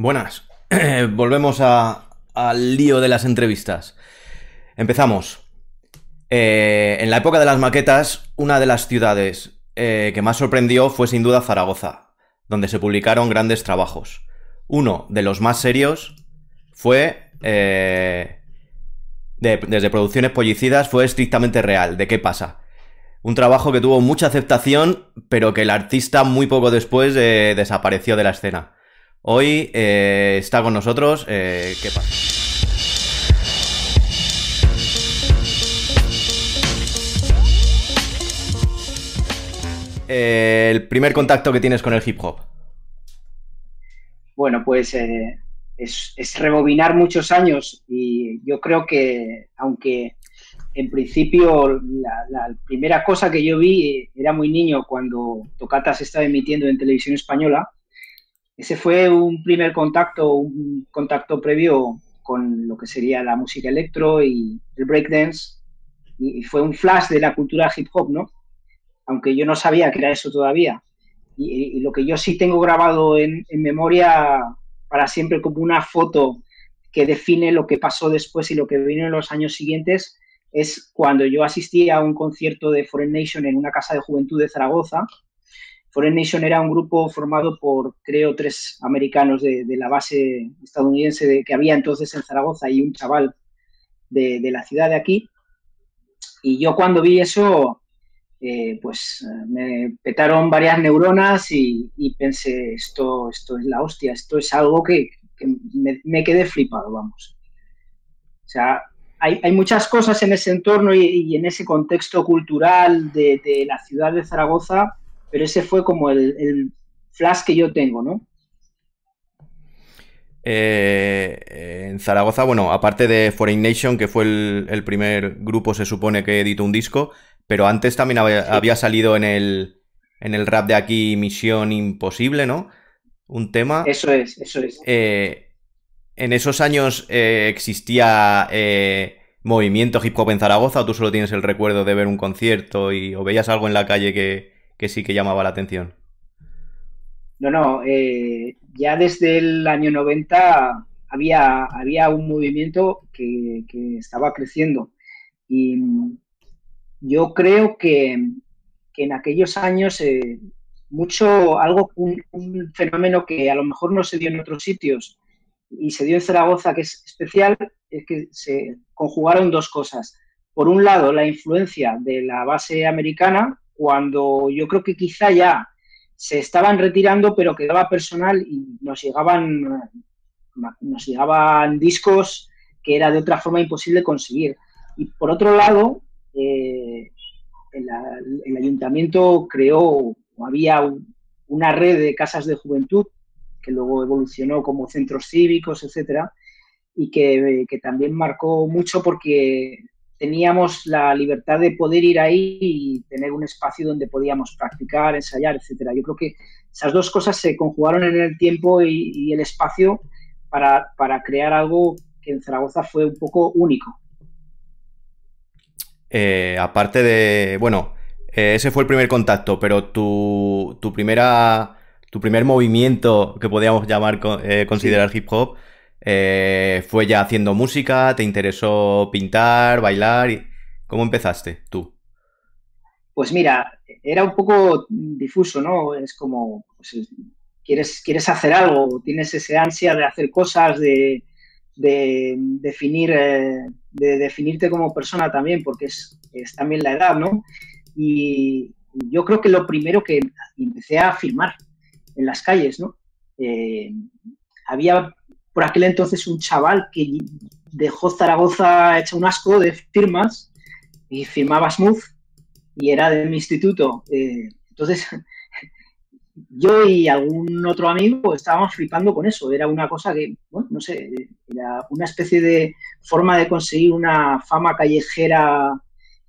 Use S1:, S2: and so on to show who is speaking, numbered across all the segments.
S1: Buenas. Volvemos al lío de las entrevistas. Empezamos. Eh, en la época de las maquetas, una de las ciudades eh, que más sorprendió fue sin duda Zaragoza, donde se publicaron grandes trabajos. Uno de los más serios fue, eh, desde Producciones Pollicidas, fue estrictamente real. ¿De qué pasa? Un trabajo que tuvo mucha aceptación, pero que el artista muy poco después desapareció de la escena. Hoy está con nosotros. ¿Qué pasa? Eh, el primer contacto que tienes con el hip hop?
S2: Bueno, pues eh, es, rebobinar muchos años y yo creo que, aunque en principio la, primera cosa que yo vi era muy niño cuando Tocata se estaba emitiendo en televisión española, ese fue un primer contacto, un contacto previo con lo que sería la música electro y el breakdance y fue un flash de la cultura hip hop, ¿no? aunque yo no sabía que era eso todavía. Y, lo que yo sí tengo grabado en, memoria para siempre como una foto que define lo que pasó después y lo que vino en los años siguientes es cuando yo asistí a un concierto de Foreign Nation en una casa de juventud de Zaragoza. Foreign Nation era un grupo formado por, creo, tres americanos de, la base estadounidense de, que había entonces en Zaragoza y un chaval de, de la ciudad de aquí. Y yo cuando vi eso, eh, pues eh, me petaron varias neuronas y, pensé, esto, esto es la hostia, esto es algo que, me, quedé flipado, vamos. O sea, hay, muchas cosas en ese entorno y, en ese contexto cultural de, la ciudad de Zaragoza, pero ese fue como el, flash que yo tengo, ¿no?
S1: Eh, en Zaragoza, bueno, aparte de Foreign Nation, que fue el, el, primer grupo, se supone que editó un disco, pero antes también había, salido en el, en el rap de aquí Misión Imposible, ¿no? Un tema.
S2: Eso es, eso es.
S1: Eh, ¿En esos años eh, existía eh, movimiento hip hop en Zaragoza o tú solo tienes el recuerdo de ver un concierto y, o veías algo en la calle que, sí que llamaba la atención?
S2: No, no, ya desde el año 90 había, había un movimiento que, que estaba creciendo y yo creo que, en aquellos años eh, mucho, algo, un, fenómeno que a lo mejor no se dio en otros sitios y se dio en Zaragoza, que es especial, es que se conjugaron dos cosas. Por un lado, la influencia de la base americana, cuando yo creo que quizá ya se estaban retirando, pero quedaba personal y nos llegaban, nos llegaban discos que era de otra forma imposible conseguir. Y por otro lado, eh, el, ayuntamiento creó, había una red de casas de juventud que luego evolucionó como centros cívicos, etcétera, y que, también marcó mucho porque teníamos la libertad de poder ir ahí y tener un espacio donde podíamos practicar, ensayar, etcétera. Yo creo que esas dos cosas se conjugaron en el tiempo y, el espacio para, para, crear algo que en Zaragoza fue un poco único.
S1: Eh, aparte de, bueno, eh, ese fue el primer contacto, pero tu, tu, primera, tu primer movimiento que podríamos llamar, eh, considerar hip hop, fue ya haciendo música, te interesó pintar, bailar. ¿cómo empezaste tú?
S2: Pues mira, era un poco difuso, ¿no? Es como, pues, quieres, quieres hacer algo, tienes ese ansia de hacer cosas, de, de definir, eh, de definirte como persona también, porque es, también la edad, ¿no? Y yo creo que lo primero que empecé a firmar en las calles, ¿no? Eh, había por aquel entonces un chaval que dejó Zaragoza hecho un asco de firmas y firmaba Smooth y era de mi instituto. Eh, entonces yo y algún otro amigo estábamos flipando con eso. Era una cosa que, bueno, no sé, era una especie de forma de conseguir una fama callejera,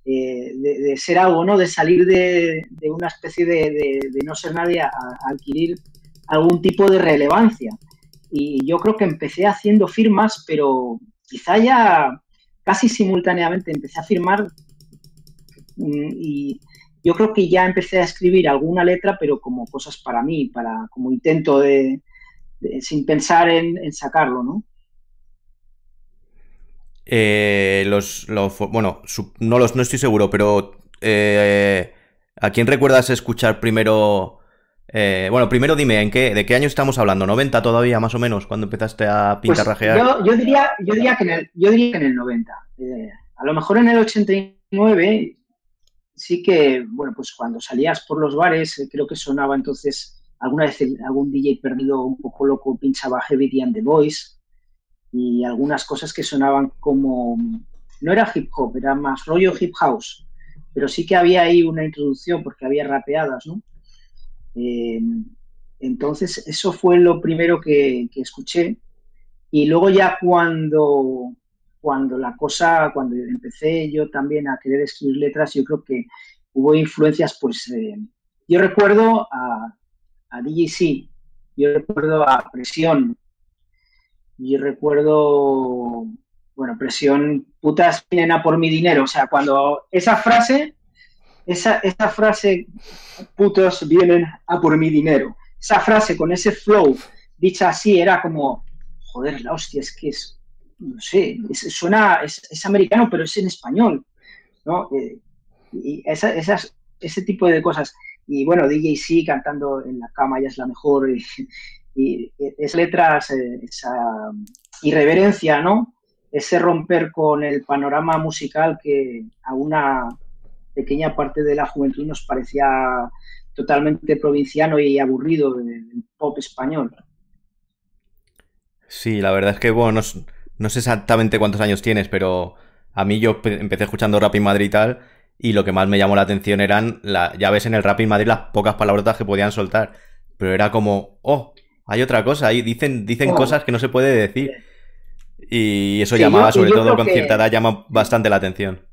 S2: eh, de, ser algo, ¿no? De salir de, una especie de, no ser nadie a, adquirir algún tipo de relevancia. Y yo creo que empecé haciendo firmas, pero quizá ya casi simultáneamente empecé a firmar mm, y yo creo que ya empecé a escribir alguna letra, pero como cosas para mí, para como intento de, sin pensar en, sacarlo, ¿no?
S1: Eh, los, bueno, no, los, no estoy seguro, pero eh, ¿a quién recuerdas escuchar primero? Eh, bueno, primero dime, ¿en qué, ¿de qué año estamos hablando? ¿90 todavía, más o menos, cuando empezaste a
S2: pues
S1: pintarrajear?
S2: yo, diría, yo, diría que en el, yo diría que en el 90. a lo mejor en el 89 sí que, bueno, pues cuando salías por los bares, creo que sonaba entonces alguna vez algún DJ perdido un poco loco pinchaba Heavy and the Voice y algunas cosas que sonaban como, no era hip hop, era más rollo hip house, pero sí que había ahí una introducción porque había rapeadas, ¿no? Eh, entonces, eso fue lo primero que, escuché. Y luego ya cuando, cuando la cosa, cuando empecé yo también a querer escribir letras, yo creo que hubo influencias, pues, eh, yo recuerdo a, a DJC, yo recuerdo a Presión, yo recuerdo, bueno, Presión, putas vienen a por mi dinero, o sea, cuando esa frase, esa, esa frase, putos vienen a por mi dinero, esa frase con ese flow, dicha así, era como, joder, la hostia, es que es, no sé, suena, es, americano, pero es en español, ¿no? Eh, y esas, ese tipo de cosas y bueno, DJ sí cantando en la cama ya es la mejor y, es letras, eh, esa irreverencia, ¿no? Ese romper con el panorama musical que a una pequeña parte de la juventud nos parecía totalmente provinciano y aburrido del pop español.
S1: Sí, la verdad es que, bueno, no, no, sé exactamente cuántos años tienes, pero a mí yo empecé escuchando rap en Madrid y tal, y lo que más me llamó la atención eran, la, ya ves en el Rapid Madrid las pocas palabrotas que podían soltar, pero era como, oh, hay otra cosa, ahí dicen, dicen oh. cosas que no se puede decir. Y eso llamaba, sobre todo con cierta edad, llama bastante la atención.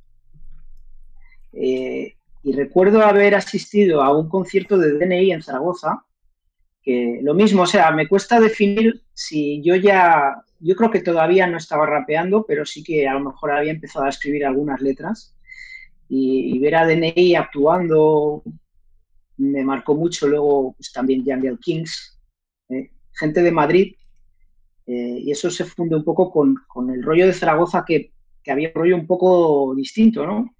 S2: Eh, y recuerdo haber asistido a un concierto de DNI en Zaragoza, que lo mismo, o sea, me cuesta definir si yo ya, yo creo que todavía no estaba rapeando, pero sí que a lo mejor había empezado a escribir algunas letras y, ver a DNI actuando me marcó mucho. Luego pues, también Jungle Kings, ¿eh? gente de Madrid, eh, y eso se funde un poco con, el rollo de Zaragoza que, había un rollo un poco distinto, ¿no?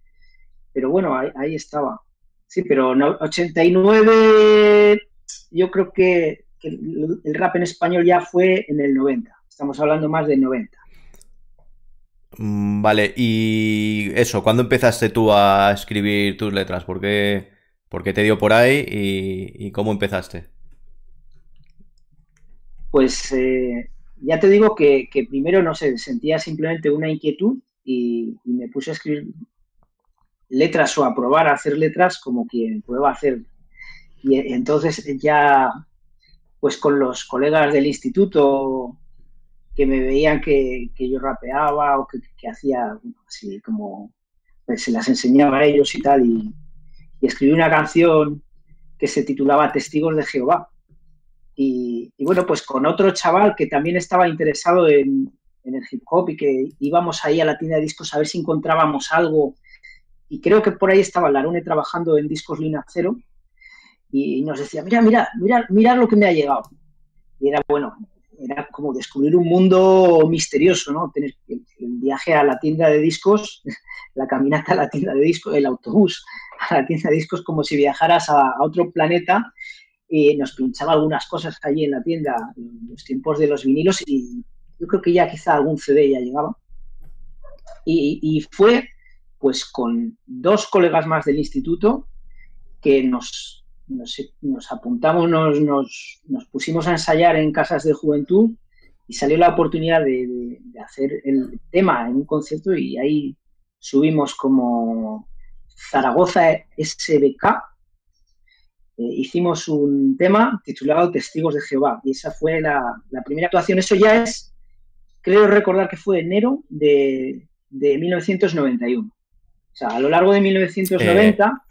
S2: Pero bueno, ahí, estaba. Sí, pero 89 yo creo que, que, el rap en español ya fue en el 90. Estamos hablando más del 90.
S1: Mm, vale, y eso, ¿cuándo empezaste tú a escribir tus letras? ¿Por qué, te dio por ahí y, cómo empezaste?
S2: Pues eh, ya te digo que, primero, no sé, sentía simplemente una inquietud y, me puse a escribir letras o a probar a hacer letras como quien prueba hacer. Y entonces ya, pues con los colegas del instituto que me veían que, yo rapeaba o que, hacía así como pues, se las enseñaba a ellos y tal. Y, escribí una canción que se titulaba Testigos de Jehová. Y, bueno, pues con otro chaval que también estaba interesado en, el hip hop y que íbamos ahí a la tienda de discos a ver si encontrábamos algo. Y creo que por ahí estaba Larone trabajando en discos Lina Cero y nos decía, mira, mira, mira, mira lo que me ha llegado. Y era bueno, era como descubrir un mundo misterioso, ¿no? Tener el, viaje a la tienda de discos, la caminata a la tienda de discos, el autobús a la tienda de discos, como si viajaras a, otro planeta y nos pinchaba algunas cosas allí en la tienda, en los tiempos de los vinilos y yo creo que ya quizá algún CD ya llegaba. Y fue pues con dos colegas más del instituto que nos, nos, apuntamos, nos, nos, pusimos a ensayar en casas de juventud y salió la oportunidad de, hacer el tema en un concierto y ahí subimos como Zaragoza SBK. Eh, hicimos un tema titulado Testigos de Jehová y esa fue la, primera actuación. Eso ya es, creo recordar que fue enero de, de 1991. O sea, a lo largo de 1990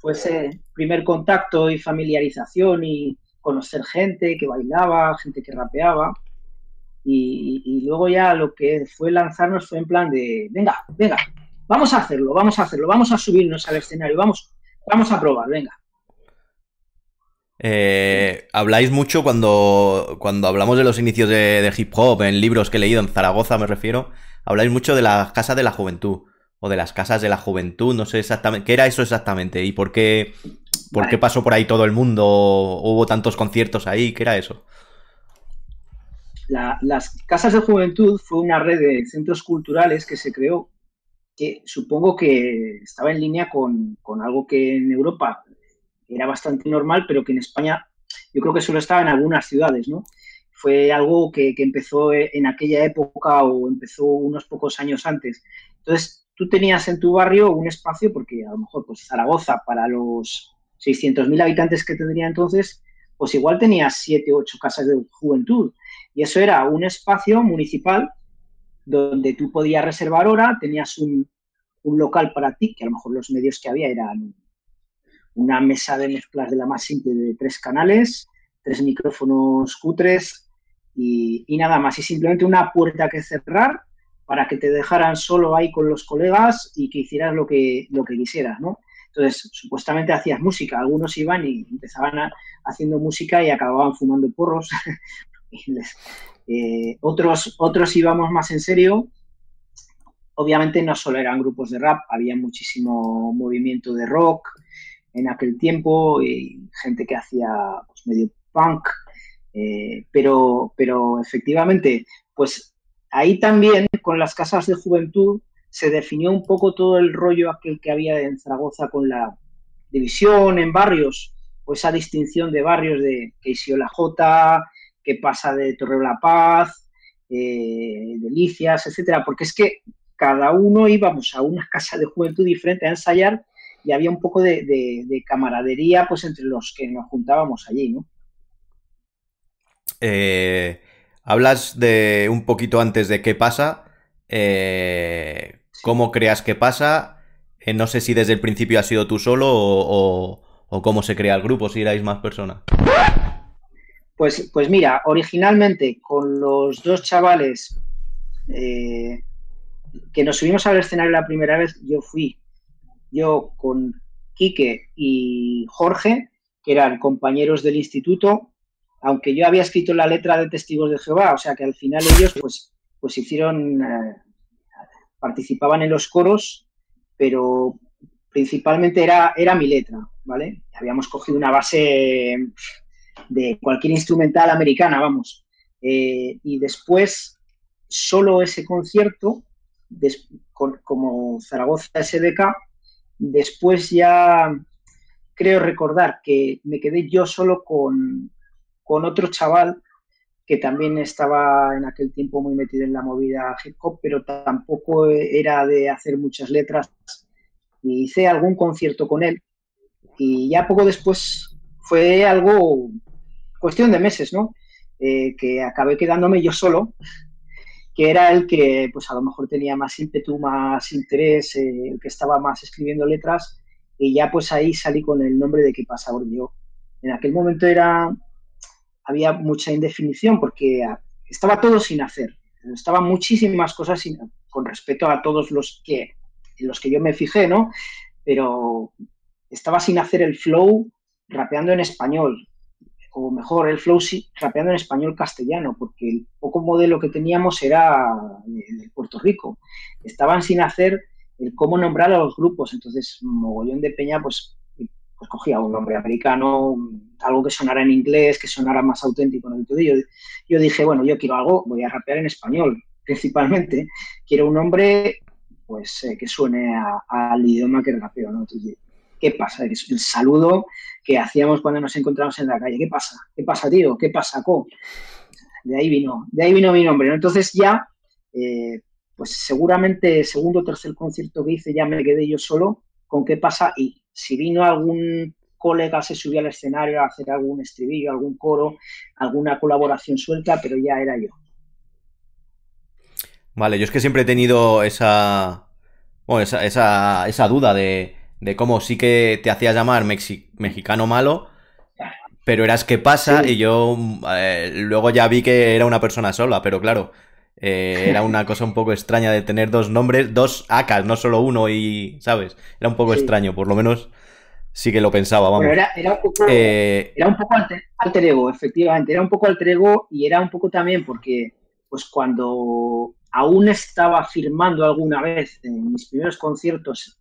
S2: fue ese primer contacto y familiarización y conocer gente que bailaba, gente que rapeaba. Y, luego ya lo que fue lanzarnos fue en plan de, venga, venga, vamos a hacerlo, vamos a hacerlo, vamos a subirnos al escenario, vamos, vamos a probar, venga.
S1: Eh, habláis mucho cuando, cuando hablamos de los inicios de, hip hop, en libros que he leído, en Zaragoza me refiero, habláis mucho de las casas de la juventud, o de las casas de la juventud, no sé exactamente, ¿qué era eso exactamente? ¿Y por qué, por qué pasó por ahí todo el mundo? ¿Hubo tantos conciertos ahí? ¿Qué era eso?
S2: las casas de juventud fue una red de centros culturales que se creó, que supongo que estaba en línea con, con algo que en Europa era bastante normal, pero que en España yo creo que solo estaba en algunas ciudades, ¿no? Fue algo que, empezó en aquella época o empezó unos pocos años antes. Entonces, tú tenías en tu barrio un espacio, porque a lo mejor pues Zaragoza, para los 600.000 habitantes que tendría entonces, pues igual tenías siete o ocho casas de juventud. Y eso era un espacio municipal donde tú podías reservar hora, tenías un, un local para ti, que a lo mejor los medios que había eran una mesa de mezclas de la más simple de tres canales, tres micrófonos cutres y, nada más. Y simplemente una puerta que cerrar para que te dejaran solo ahí con los colegas y que hicieras lo que, lo que quisieras, ¿no? Entonces, supuestamente hacías música. Algunos iban y empezaban haciendo música y acababan fumando porros. Eh, otros, otros íbamos más en serio. Obviamente no solo eran grupos de rap, había muchísimo movimiento de rock, en aquel tiempo, y gente que hacía pues, medio punk, eh, pero, pero efectivamente, pues ahí también con las casas de juventud se definió un poco todo el rollo aquel que había en Zaragoza con la división en barrios, o esa distinción de barrios de que la J, que pasa de Torre la Paz, eh, Delicias, etcétera, porque es que cada uno íbamos a una casa de juventud diferente a ensayar y había un poco de, camaradería pues entre los que nos juntábamos allí, ¿no?
S1: Eh, hablas de un poquito antes de qué pasa. Eh, ¿Cómo creas que pasa? Eh, no sé si desde el principio has sido tú solo o, cómo se crea el grupo, si erais más personas.
S2: Pues, pues mira, originalmente con los dos chavales que nos subimos al escenario la primera vez, yo fui yo con Quique y Jorge, que eran compañeros del instituto, aunque yo había escrito la letra de Testigos de Jehová, o sea que al final ellos pues, pues hicieron, eh, participaban en los coros, pero principalmente era, era mi letra, ¿vale? Habíamos cogido una base de cualquier instrumental americana, vamos. Eh, y después, solo ese concierto, como Zaragoza SDK, Después ya creo recordar que me quedé yo solo con, otro chaval que también estaba en aquel tiempo muy metido en la movida hip hop, pero tampoco era de hacer muchas letras. Y hice algún concierto con él y ya poco después fue algo, cuestión de meses, ¿no? Eh, que acabé quedándome yo solo que era el que pues a lo mejor tenía más ímpetu, más interés, eh, el que estaba más escribiendo letras y ya pues ahí salí con el nombre de qué pasa yo en aquel momento era había mucha indefinición porque estaba todo sin hacer, estaban muchísimas cosas con respecto a todos los que en los que yo me fijé, ¿no? Pero estaba sin hacer el flow rapeando en español, o mejor, el flow rapeando en español castellano, porque el poco modelo que teníamos era de Puerto Rico. Estaban sin hacer el cómo nombrar a los grupos, entonces mogollón de peña pues cogía un nombre americano, algo que sonara en inglés, que sonara más auténtico. ¿no? yo, yo dije, bueno, yo quiero algo, voy a rapear en español, principalmente. Quiero un nombre pues eh, que suene al idioma que rapeo. Entonces, ¿qué pasa? El saludo que hacíamos cuando nos encontramos en la calle. ¿Qué pasa? ¿Qué pasa, tío? ¿Qué pasa, co? De ahí vino, de ahí vino mi nombre. ¿no? Entonces ya, eh, pues seguramente segundo o tercer concierto que hice ya me quedé yo solo con qué pasa y si vino algún colega se subió al escenario a hacer algún estribillo, algún coro, alguna colaboración suelta, pero ya era yo.
S1: Vale, yo es que siempre he tenido esa, bueno, esa, esa, esa duda de, de cómo sí que te hacías llamar mexicano malo, pero eras que pasa y yo eh, luego ya vi que era una persona sola, pero claro, eh, era una cosa un poco extraña de tener dos nombres, dos acas, no solo uno y, ¿sabes? Era un poco extraño, por lo menos sí que lo pensaba, vamos.
S2: era, un poco, eh, era un poco alter, ego, efectivamente, era un poco alter ego y era un poco también porque, pues cuando aún estaba firmando alguna vez en mis primeros conciertos,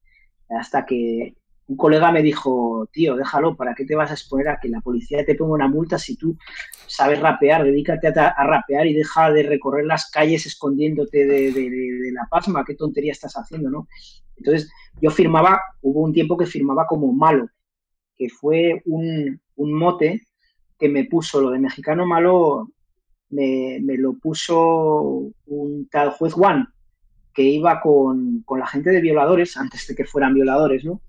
S2: hasta que un colega me dijo, tío, déjalo, ¿para qué te vas a exponer a que la policía te ponga una multa si tú sabes rapear? Dedícate a, rapear y deja de recorrer las calles escondiéndote de, la pasma, qué tontería estás haciendo, ¿no? Entonces, yo firmaba, hubo un tiempo que firmaba como malo, que fue un, mote que me puso lo de mexicano malo, me, lo puso un tal juez Juan, que iba con, con la gente de violadores, antes de que fueran violadores, ¿no?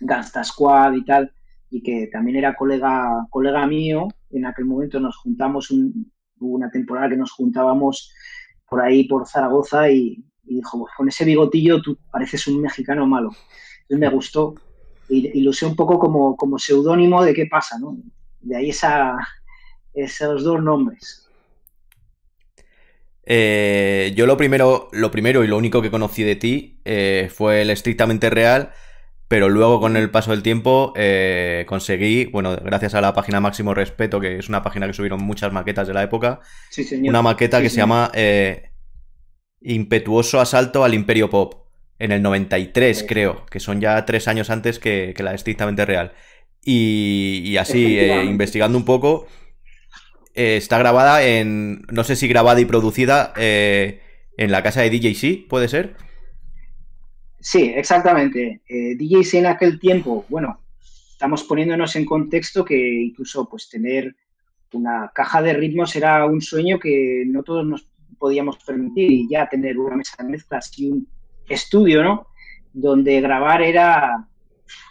S2: Gangsta Squad y tal, y que también era colega, colega mío. En aquel momento nos juntamos, hubo una temporada que nos juntábamos por ahí, por Zaragoza, y, dijo, pues con ese bigotillo tú pareces un mexicano malo. Entonces me gustó y, lo usé un poco como, como seudónimo de qué pasa, ¿no? De ahí esa, esos dos nombres.
S1: Eh, yo lo primero, lo primero y lo único que conocí de ti eh, fue el estrictamente real pero luego con el paso del tiempo eh, conseguí, bueno, gracias a la página Máximo Respeto, que es una página que subieron muchas maquetas de la época, una maqueta que se llama eh, Impetuoso Asalto al Imperio Pop, en el 93 creo, que son ya tres años antes que, la estrictamente real. Y, así, eh, investigando un poco, está grabada en, no sé si grabada y producida en la casa de DJC, ¿puede ser?
S2: Sí, exactamente. Eh, DJs en aquel tiempo, bueno, estamos poniéndonos en contexto que incluso pues tener una caja de ritmos era un sueño que no todos nos podíamos permitir y ya tener una mesa de mezclas y un estudio, ¿no? Donde grabar era,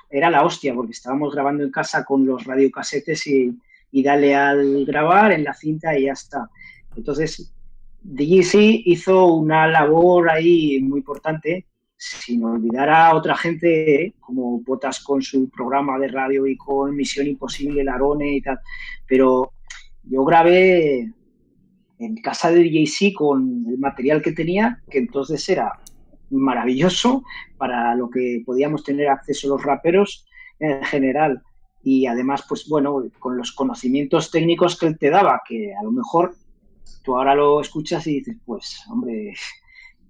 S2: era la hostia, porque estábamos grabando en casa con los radiocasetes y, y dale al grabar en la cinta y ya está. Entonces, DJC hizo una labor ahí muy importante sin olvidar a otra gente, como Botas con su programa de radio y con Misión Imposible, Larone y tal. Pero yo grabé en casa de DJC con el material que tenía, que entonces era maravilloso para lo que podíamos tener acceso los raperos en general. Y además, pues bueno, con los conocimientos técnicos que él te daba, que a lo mejor tú ahora lo escuchas y dices, pues, hombre,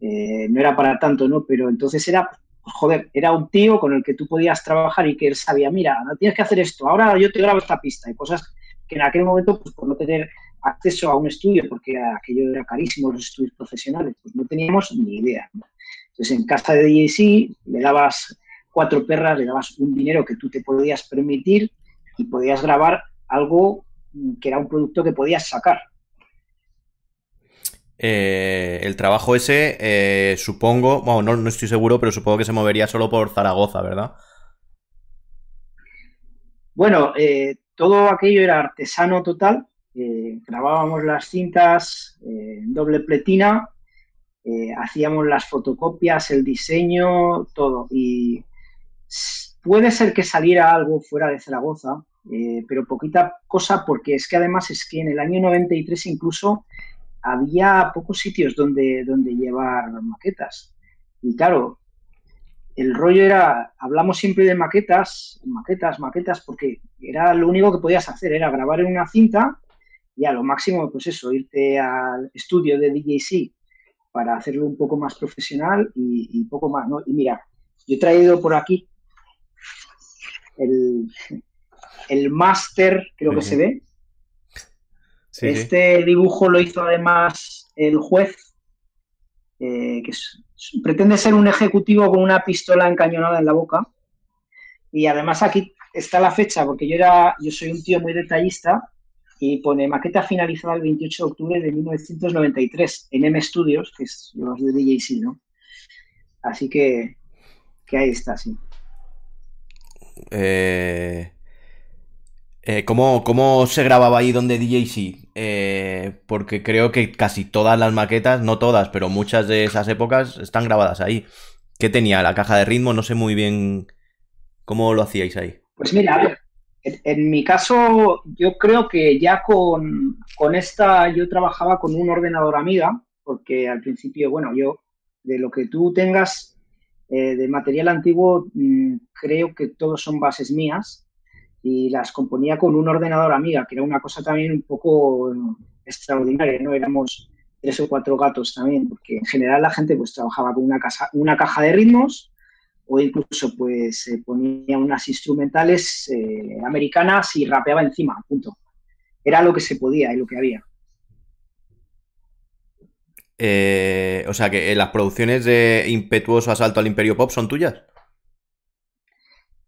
S2: eh, no era para tanto, ¿no? Pero entonces era, joder, era un tío con el que tú podías trabajar y que él sabía, mira, tienes que hacer esto, ahora yo te grabo esta pista y cosas que en aquel momento, pues por no tener acceso a un estudio, porque aquello era carísimo, los estudios profesionales, pues no teníamos ni idea. Entonces en casa de DJC le dabas cuatro perras, le dabas un dinero que tú te podías permitir y podías grabar algo que era un producto que podías sacar.
S1: Eh, el trabajo ese, eh, supongo, bueno, no, estoy seguro, pero supongo que se movería solo por Zaragoza, ¿verdad?
S2: Bueno, eh, todo aquello era artesano total. grabábamos las cintas en doble pletina, hacíamos las fotocopias, el diseño, todo. Y puede ser que saliera algo fuera de Zaragoza, pero poquita cosa porque es que además es que en el año 93 incluso había pocos sitios donde, donde llevar maquetas. Y claro, el rollo era, hablamos siempre de maquetas, maquetas, maquetas, porque era lo único que podías hacer, era grabar en una cinta y a lo máximo, pues eso, irte al estudio de DJC para hacerlo un poco más profesional y, poco más, ¿no? Y mira, yo he traído por aquí el, el máster, creo que se ve, este dibujo lo hizo además el juez, eh, que pretende ser un ejecutivo con una pistola encañonada en la boca. Y además aquí está la fecha, porque yo, era, yo soy un tío muy detallista y pone maqueta finalizada el 28 de octubre de 1993 en M Studios, que es los de DJC, ¿no? Así que, que ahí está, sí.
S1: Eh, eh, ¿cómo, se grababa ahí donde DJC? Eh, porque creo que casi todas las maquetas, no todas, pero muchas de esas épocas están grabadas ahí. ¿Qué tenía? ¿La caja de ritmo? No sé muy bien cómo lo hacíais ahí.
S2: Pues mira, en, mi caso yo creo que ya con, con esta yo trabajaba con un ordenador amiga, porque al principio, bueno, yo de lo que tú tengas Eh, de material antiguo mm, creo que todos son bases mías y las componía con un ordenador amiga, que era una cosa también un poco extraordinaria, ¿no? Éramos tres o cuatro gatos también, porque en general la gente pues trabajaba con una, casa, una caja de ritmos o incluso pues se ponía unas instrumentales eh, americanas y rapeaba encima, punto. Era lo que se podía y lo que había.
S1: Eh, o sea que las producciones de Impetuoso Asalto al Imperio Pop son tuyas.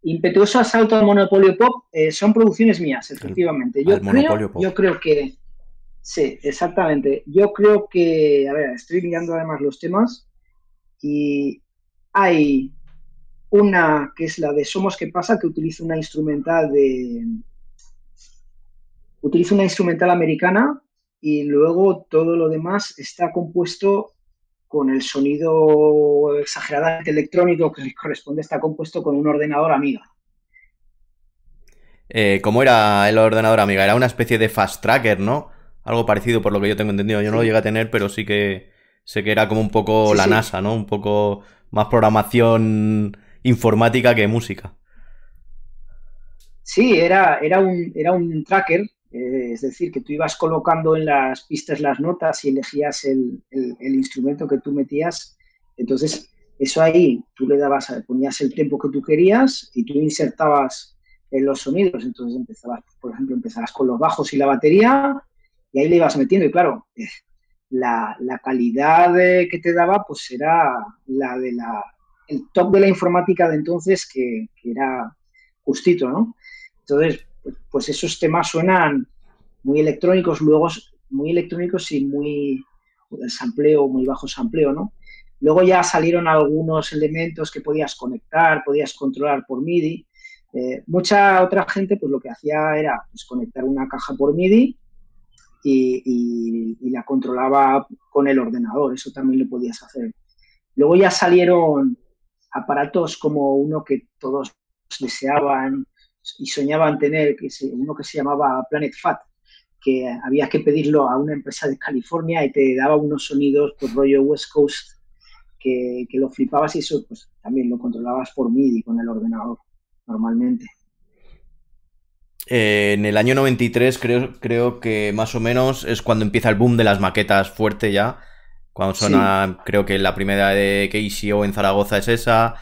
S2: Impetuoso Asalto al Monopolio Pop eh, son producciones mías, efectivamente. Yo creo, yo creo que sí, exactamente. Yo creo que, a ver, estoy mirando además los temas y hay una que es la de Somos que pasa, que utiliza una instrumental de. Utiliza una instrumental americana y luego todo lo demás está compuesto con el sonido exageradamente electrónico que le corresponde, está compuesto con un ordenador amiga.
S1: Eh, ¿Cómo era el ordenador amiga? Era una especie de fast tracker, ¿no? Algo parecido por lo que yo tengo entendido. Yo no lo llegué a tener, pero sí que sé que era como un poco la NASA, ¿no? Un poco más programación informática que música.
S2: Sí, era, era, un, era un tracker, eh, es decir, que tú ibas colocando en las pistas las notas y elegías el, instrumento que tú metías. Entonces, eso ahí, tú le dabas, ponías el tiempo que tú querías y tú insertabas en los sonidos. Entonces empezabas, por ejemplo, empezabas con los bajos y la batería y ahí le ibas metiendo. Y claro, eh, la, la calidad que te daba pues era la de la, el top de la informática de entonces que, era justito, ¿no? Entonces, pues, esos temas suenan muy electrónicos, luego muy electrónicos y muy sampleo, muy bajo sampleo, ¿no? Luego ya salieron algunos elementos que podías conectar, podías controlar por MIDI. Eh, mucha otra gente, pues lo que hacía era pues, conectar una caja por MIDI y, y, la controlaba con el ordenador. Eso también lo podías hacer. Luego ya salieron aparatos como uno que todos deseaban y soñaban tener, que uno que se llamaba Planet Fat, que había que pedirlo a una empresa de California y te daba unos sonidos por rollo West Coast que, lo flipabas y eso pues también lo controlabas por MIDI con el ordenador normalmente.
S1: Eh, en el año 93 creo, creo que más o menos es cuando empieza el boom de las maquetas fuerte ya cuando suena, creo que la primera de KCO en Zaragoza es esa.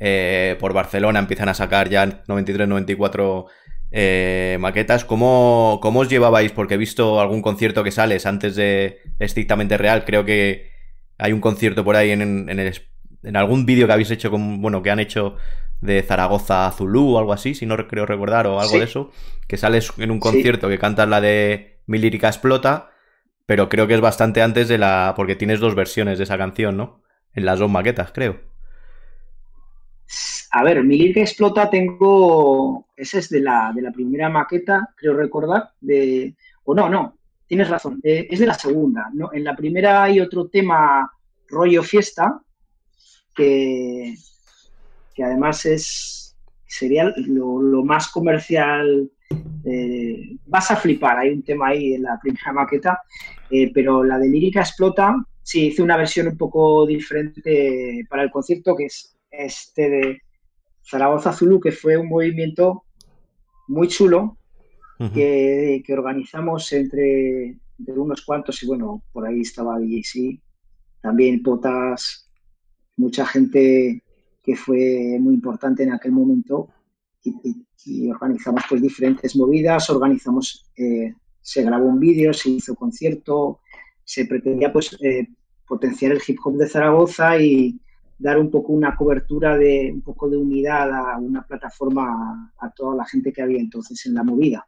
S1: Eh, por Barcelona empiezan a sacar ya 93-94 eh, maquetas. ¿Cómo, ¿Cómo, os llevabais? Porque he visto algún concierto que sales antes de estrictamente real. Creo que hay un concierto por ahí en, en, el, en algún vídeo que habéis hecho, con, bueno, que han hecho de Zaragoza a Zulu o algo así, si no creo recordar, o algo de eso. Que sales en un concierto que cantas la de Mi lírica explota pero creo que es bastante antes de la. porque tienes dos versiones de esa canción, ¿no? En las dos maquetas, creo.
S2: A ver, mi que explota tengo. Ese es de la, de la primera maqueta, creo recordar. De, o no, no, tienes razón. Eh, es de la segunda. ¿no? En la primera hay otro tema rollo fiesta, que, que además es. sería lo más comercial eh, vas a flipar, hay un tema ahí en la primera maqueta, eh, pero la de Lírica Explota, sí, hice una versión un poco diferente para el concierto, que es este de Zaragoza Zulu, que fue un movimiento muy chulo que, organizamos entre, unos cuantos, y bueno, por ahí estaba DJC, también Potas, mucha gente que fue muy importante en aquel momento y, organizamos pues diferentes movidas, organizamos, eh, se grabó un vídeo, se hizo concierto, se pretendía pues eh, potenciar el hip hop de Zaragoza y dar un poco una cobertura de un poco de unidad a una plataforma a, toda la gente que había entonces en la movida.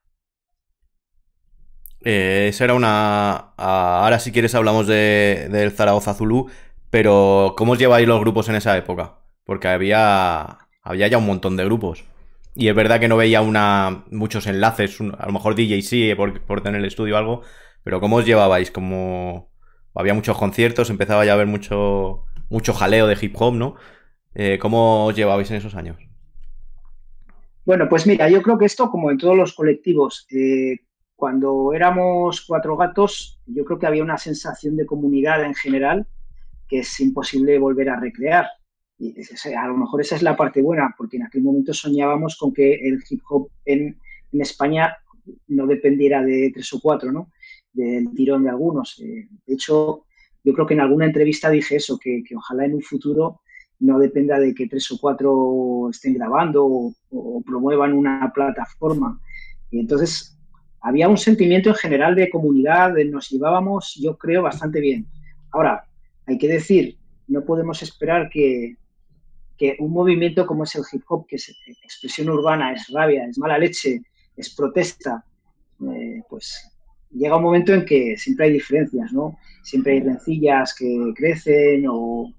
S1: Eh, esa era una. Ahora, si quieres, hablamos de, del Zaragoza Zulu, pero ¿cómo os lleváis los grupos en esa época? Porque había, había ya un montón de grupos. Y es verdad que no veía una muchos enlaces, a lo mejor DJ sí, por, por tener el estudio o algo, pero ¿cómo os llevabais? Como había muchos conciertos, empezaba ya a haber mucho, mucho jaleo de hip hop, ¿no? Eh, ¿Cómo os llevabais en esos años?
S2: Bueno, pues mira, yo creo que esto, como en todos los colectivos, eh, cuando éramos cuatro gatos, yo creo que había una sensación de comunidad en general que es imposible volver a recrear. a lo mejor esa es la parte buena, porque en aquel momento soñábamos con que el hip hop en, España no dependiera de tres o cuatro, ¿no? Del tirón de algunos. Eh, de hecho, yo creo que en alguna entrevista dije eso, que, ojalá en un futuro no dependa de que tres o cuatro estén grabando o, promuevan una plataforma. Y entonces, había un sentimiento en general de comunidad, nos llevábamos, yo creo, bastante bien. Ahora, hay que decir, no podemos esperar que, que un movimiento como es el hip hop, que es expresión urbana, es rabia, es mala leche, es protesta, eh, pues llega un momento en que siempre hay diferencias, ¿no? Siempre hay rencillas que crecen o,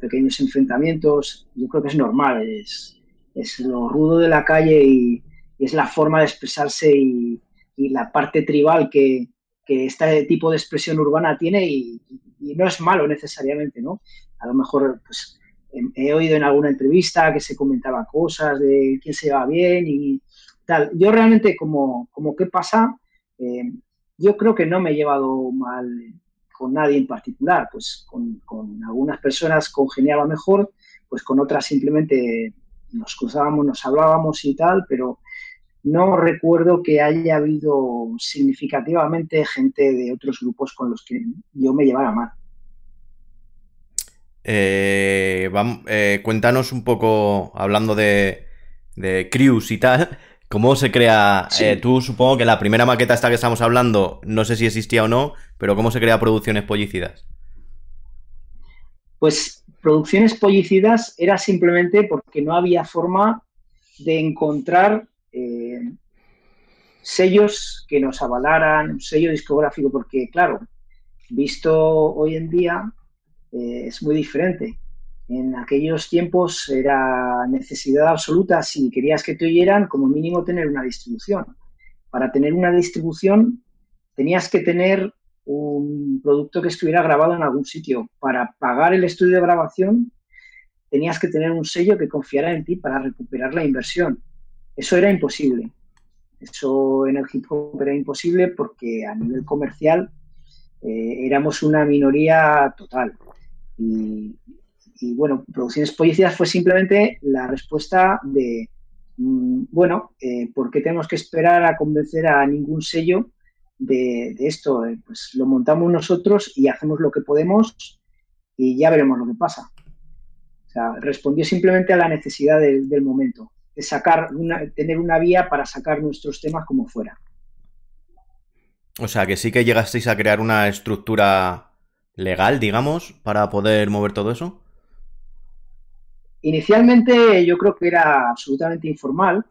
S2: pequeños enfrentamientos. Yo creo que es normal, es, es lo rudo de la calle y, es la forma de expresarse y, la parte tribal que, que, este tipo de expresión urbana tiene y, no es malo necesariamente, ¿no? A lo mejor, pues he oído en alguna entrevista que se comentaba cosas de quién se va bien y tal. Yo realmente, como, como qué pasa, eh, yo creo que no me he llevado mal con nadie en particular, pues con, con, algunas personas congeniaba mejor, pues con otras simplemente nos cruzábamos, nos hablábamos y tal, pero no recuerdo que haya habido significativamente gente de otros grupos con los que yo me llevara mal.
S1: Eh, eh, cuéntanos un poco, hablando de, de crews y tal, ¿cómo se crea? Eh, tú supongo que la primera maqueta esta que estamos hablando, no sé si existía o no, pero ¿cómo se crea Producciones Pollicidas?
S2: Pues Producciones Pollicidas era simplemente porque no había forma de encontrar sellos que nos avalaran, un sello discográfico, porque claro, visto hoy en día, eh, es muy diferente. En aquellos tiempos era necesidad absoluta, si querías que te oyeran, como mínimo tener una distribución. Para tener una distribución tenías que tener un producto que estuviera grabado en algún sitio. Para pagar el estudio de grabación tenías que tener un sello que confiara en ti para recuperar la inversión. Eso era imposible. Eso en el hip hop era imposible porque a nivel comercial eh, éramos una minoría total. Y, bueno, Producciones Policías fue simplemente la respuesta de, mm, bueno, eh, ¿por qué tenemos que esperar a convencer a ningún sello de, esto? Eh, pues lo montamos nosotros y hacemos lo que podemos y ya veremos lo que pasa. O sea, respondió simplemente a la necesidad del, del momento, de sacar una, tener una vía para sacar nuestros temas como fuera.
S1: O sea, que sí que llegasteis a crear una estructura legal, digamos, para poder mover todo eso?
S2: Inicialmente yo creo que era absolutamente informal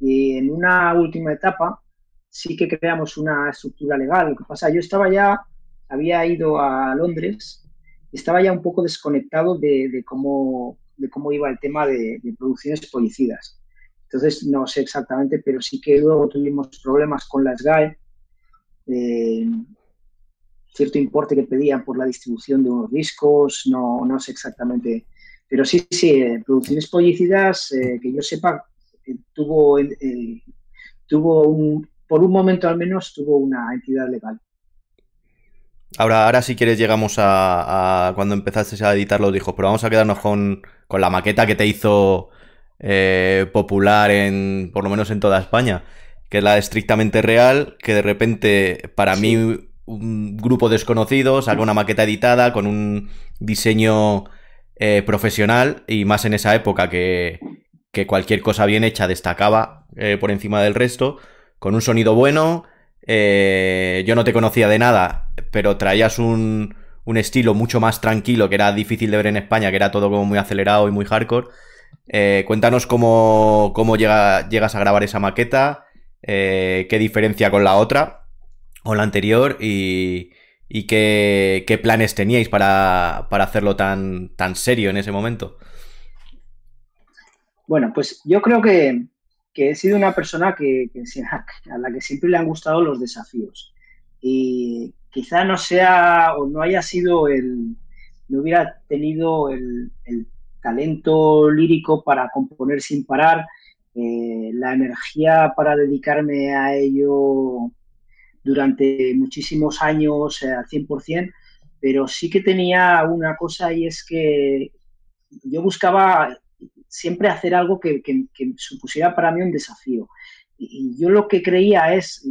S2: y en una última etapa sí que creamos una estructura legal. Lo que pasa, yo estaba ya, había ido a Londres, estaba ya un poco desconectado de, cómo, de cómo iba el tema de, producciones policidas. Entonces, no sé exactamente, pero sí que luego tuvimos problemas con las GAE. Eh, cierto importe que pedían por la distribución de unos discos, no, no sé exactamente. Pero sí, sí, eh, Producciones Pollicidas, eh, que yo sepa, eh, tuvo, tuvo un, por un momento al menos, tuvo una entidad legal.
S1: Ahora, ahora si quieres llegamos a, cuando empezaste a editar los discos, pero vamos a quedarnos con, con la maqueta que te hizo popular en, por lo menos en toda España, que es la estrictamente real, que de repente para mí un grupo desconocido saca una maqueta editada con un diseño eh, profesional y más en esa época que, cualquier cosa bien hecha destacaba eh, por encima del resto, con un sonido bueno. Eh, yo no te conocía de nada, pero traías un, un, estilo mucho más tranquilo que era difícil de ver en España, que era todo como muy acelerado y muy hardcore. cuéntanos cómo, cómo llegas a grabar esa maqueta, qué diferencia con la otra o la anterior y, qué, planes teníais para, hacerlo tan, tan serio en ese momento.
S2: Bueno, pues yo creo que, he sido una persona que, a la que siempre le han gustado los desafíos. Y quizá no sea o no haya sido el, no hubiera tenido el, talento lírico para componer sin parar, eh, la energía para dedicarme a ello durante muchísimos años eh, al 100%, pero sí que tenía una cosa y es que yo buscaba siempre hacer algo que, supusiera para mí un desafío. Y, yo lo que creía es,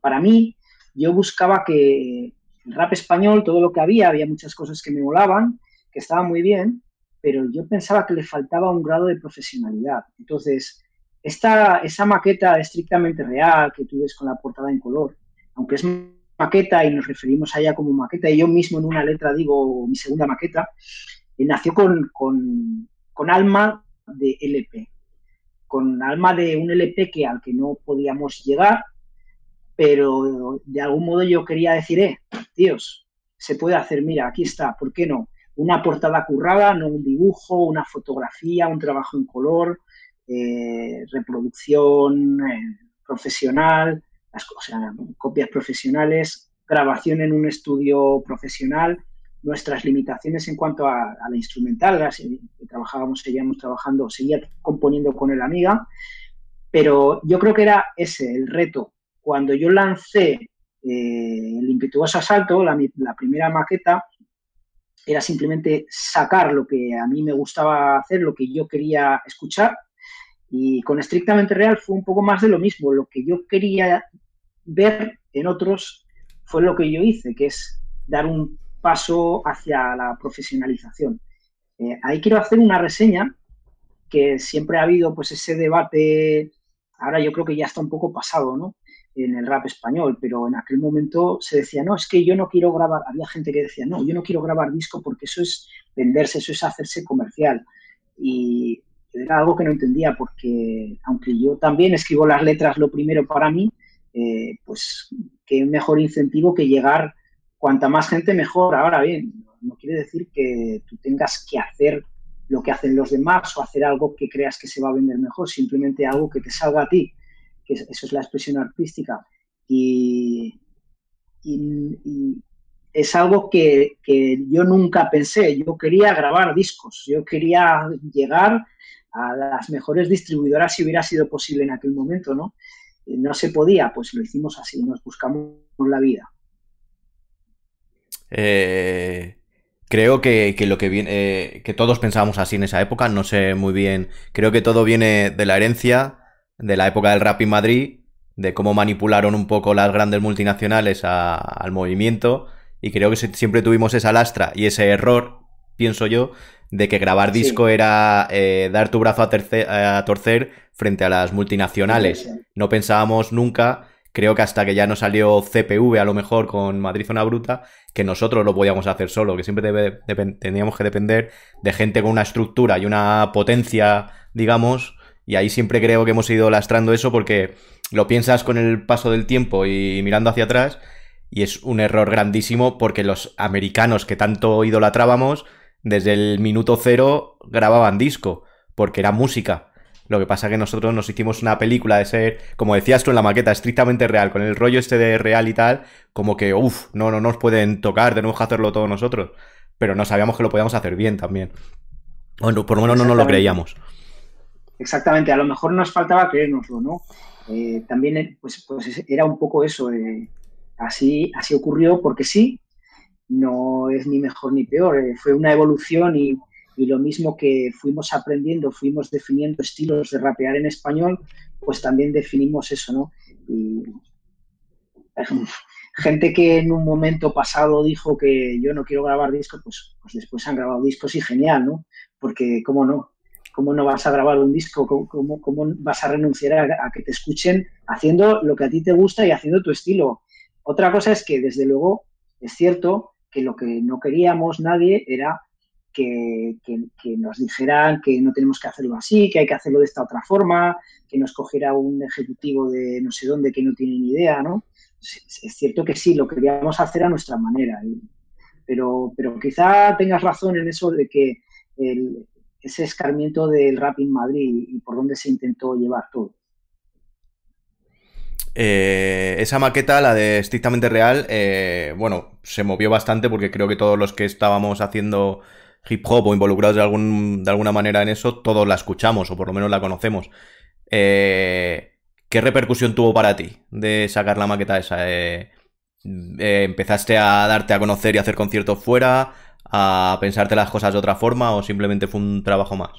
S2: para mí, yo buscaba que el rap español, todo lo que había, había muchas cosas que me molaban, que estaban muy bien, pero yo pensaba que le faltaba un grado de profesionalidad. Entonces, esta, esa maqueta estrictamente real que tú ves con la portada en color, aunque es maqueta y nos referimos a ella como maqueta, y yo mismo en una letra digo mi segunda maqueta, eh, nació con, con, alma de LP, con alma de un LP que al que no podíamos llegar, pero de algún modo yo quería decir, eh, tíos, se puede hacer, mira, aquí está, ¿por qué no? Una portada currada, no un dibujo, una fotografía, un trabajo en color, eh, reproducción eh, profesional, o sea, copias profesionales, grabación en un estudio profesional, nuestras limitaciones en cuanto a, la instrumental, que trabajábamos, seguíamos trabajando, seguía componiendo con el amiga, pero yo creo que era ese el reto. Cuando yo lancé eh, el impetuoso asalto, la, la primera maqueta, era simplemente sacar lo que a mí me gustaba hacer, lo que yo quería escuchar, y con estrictamente real fue un poco más de lo mismo. Lo que yo quería ver en otros fue lo que yo hice, que es dar un paso hacia la profesionalización. Eh, ahí quiero hacer una reseña que siempre ha habido pues ese debate, ahora yo creo que ya está un poco pasado, ¿no? En el rap español, pero en aquel momento se decía, no, es que yo no quiero grabar, había gente que decía, no, yo no quiero grabar disco porque eso es venderse, eso es hacerse comercial. Y era algo que no entendía porque aunque yo también escribo las letras lo primero para mí, eh, pues qué mejor incentivo que llegar cuanta más gente mejor. Ahora bien, no quiere decir que tú tengas que hacer lo que hacen los demás o hacer algo que creas que se va a vender mejor, simplemente algo que te salga a ti, que eso es la expresión artística. Y, es algo que, que, yo nunca pensé. Yo quería grabar discos, yo quería llegar a las mejores distribuidoras si hubiera sido posible en aquel momento, ¿no? No se podía, pues lo hicimos así, nos buscamos la vida.
S1: Eh, creo que, lo que viene, eh, que todos pensábamos así en esa época, no sé muy bien, creo que todo viene de la herencia de la época del rap en Madrid, de cómo manipularon un poco las grandes multinacionales al movimiento, y creo que siempre tuvimos esa lastra y ese error, pienso yo, de que grabar disco era eh, dar tu brazo a, torcer frente a las multinacionales. No pensábamos nunca, creo que hasta que ya no salió CPV a lo mejor con Madrid Zona Bruta, que nosotros lo podíamos hacer solo, que siempre teníamos que depender de gente con una estructura y una potencia, digamos, y ahí siempre creo que hemos ido lastrando eso porque lo piensas con el paso del tiempo y mirando hacia atrás, y es un error grandísimo porque los americanos que tanto idolatrábamos desde el minuto cero grababan disco, porque era música. Lo que pasa que nosotros nos hicimos una película de ser, como decías tú en la maqueta, estrictamente real, con el rollo este de real y tal, como que, uff, no, no nos pueden tocar, tenemos que hacerlo todos nosotros. Pero no sabíamos que lo podíamos hacer bien también. Bueno, por lo menos no nos lo creíamos.
S2: Exactamente, a lo mejor nos faltaba creérnoslo, ¿no? Eh, también eh, pues, pues era un poco eso, eh, así, así ocurrió porque sí, no es ni mejor ni peor, eh, fue una evolución y, lo mismo que fuimos aprendiendo, fuimos definiendo estilos de rapear en español, pues también definimos eso, ¿no? Y gente que en un momento pasado dijo que yo no quiero grabar discos, pues, pues después han grabado discos y genial, ¿no? Porque, ¿cómo no? ¿Cómo no vas a grabar un disco? ¿Cómo, cómo, vas a renunciar a, que te escuchen haciendo lo que a ti te gusta y haciendo tu estilo? Otra cosa es que, desde luego, es cierto que lo que no queríamos nadie era que, nos dijeran que no tenemos que hacerlo así, que hay que hacerlo de esta otra forma, que nos cogiera un ejecutivo de no sé dónde que no tiene ni idea, ¿no? Es, cierto que sí, lo queríamos hacer a nuestra manera, pero, pero quizá tengas razón en eso de que ese escarmiento del rap en Madrid y por dónde se intentó llevar todo.
S1: Eh, esa maqueta, la de estrictamente real, eh, bueno, se movió bastante porque creo que todos los que estábamos haciendo hip hop o involucrados de, algún, de alguna manera en eso, todos la escuchamos o por lo menos la conocemos. Eh, ¿Qué repercusión tuvo para ti de sacar la maqueta esa? ¿Empezaste a darte a conocer y hacer conciertos fuera? a pensarte las cosas de otra forma o simplemente fue un trabajo más?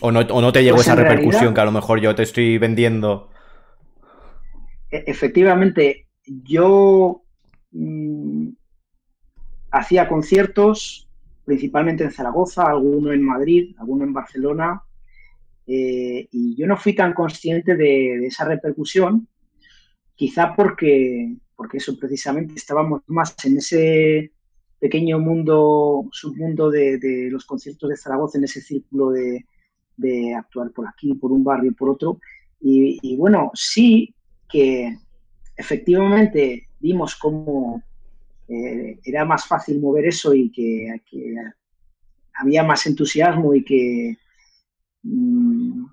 S1: ¿O no, o no te llegó
S2: Pues
S1: esa repercusión que a lo mejor yo te estoy vendiendo?
S2: E- efectivamente, yo mm, hacía conciertos, principalmente en Zaragoza, alguno en Madrid, alguno en Barcelona, eh, y yo no fui tan consciente de, esa repercusión, quizá porque, porque eso precisamente estábamos más en ese pequeño mundo, submundo de, de los conciertos de Zaragoza, en ese círculo de, de actuar por aquí, por un barrio, por otro, y bueno, sí que efectivamente vimos cómo eh, era más fácil mover eso y que, había más entusiasmo y que mm,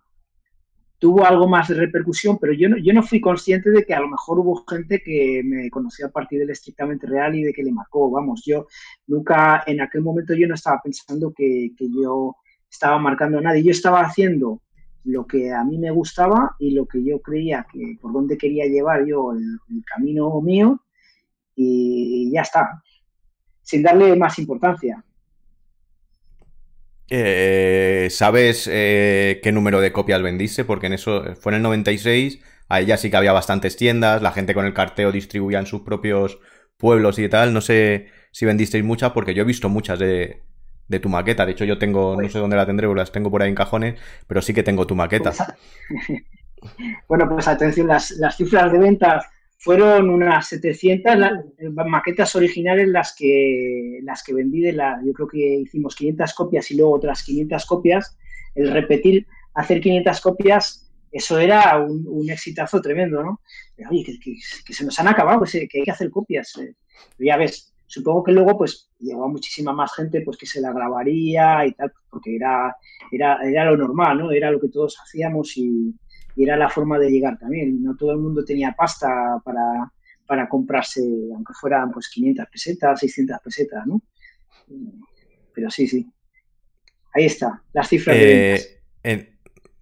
S2: tuvo algo más de repercusión, pero yo no, yo no fui consciente de que a lo mejor hubo gente que me conoció a partir del estrictamente real y de que le marcó. Vamos, yo nunca, en aquel momento yo no estaba pensando que, que yo estaba marcando a nadie, yo estaba haciendo lo que a mí me gustaba y lo que yo creía que por dónde quería llevar yo el, camino mío y ya está, sin darle más importancia.
S1: Eh, ¿Sabes eh, qué número de copias vendiste? Porque en eso fue en el 96, ahí ya sí que había bastantes tiendas, la gente con el carteo distribuía en sus propios pueblos y tal. No sé si vendisteis muchas, porque yo he visto muchas de, de tu maqueta. De hecho, yo tengo, no
S2: Pues-
S1: sé dónde la tendré, porque las tengo por ahí en cajones, pero sí que tengo tu maqueta.
S2: Pues, bueno, pues atención, las, las cifras de ventas fueron unas 700 la- maquetas originales las que, las que vendí de la, yo creo que hicimos 500 copias y luego otras 500 copias. El repetir, hacer 500 copias, eso era un, un exitazo tremendo, ¿no? Pero, oye, que, que- que se nos han acabado, que, se- que hay que hacer copias. eh. Ya ves, supongo que luego pues llegó a muchísima más gente pues que se la grabaría y tal, porque era, era, era lo normal, ¿no? Era lo que todos hacíamos y, y era la forma de llegar también. No todo el mundo tenía pasta para, para comprarse, aunque fueran pues 500 pesetas, 600 pesetas, ¿no? Pero sí, sí. Ahí está, las cifras de.
S1: Eh, en-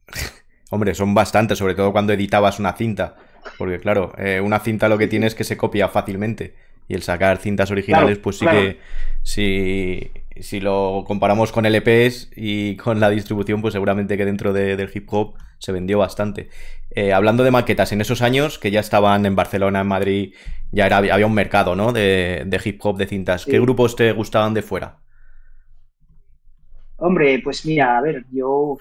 S1: Hombre, son bastantes, sobre todo cuando editabas una cinta. Porque claro, eh, una cinta lo que tiene es que se copia fácilmente. Y el sacar cintas originales,
S2: Claro,
S1: pues sí
S2: claro.
S1: que si, si lo comparamos con LPs y con la distribución, pues seguramente que dentro de- del hip hop se vendió bastante. Eh, hablando de maquetas, en esos años que ya estaban en Barcelona, en Madrid, ya era, había un mercado, ¿no? De, de hip hop, de cintas. ¿Qué grupos te gustaban de fuera?
S2: Hombre, pues mira, a ver, yo,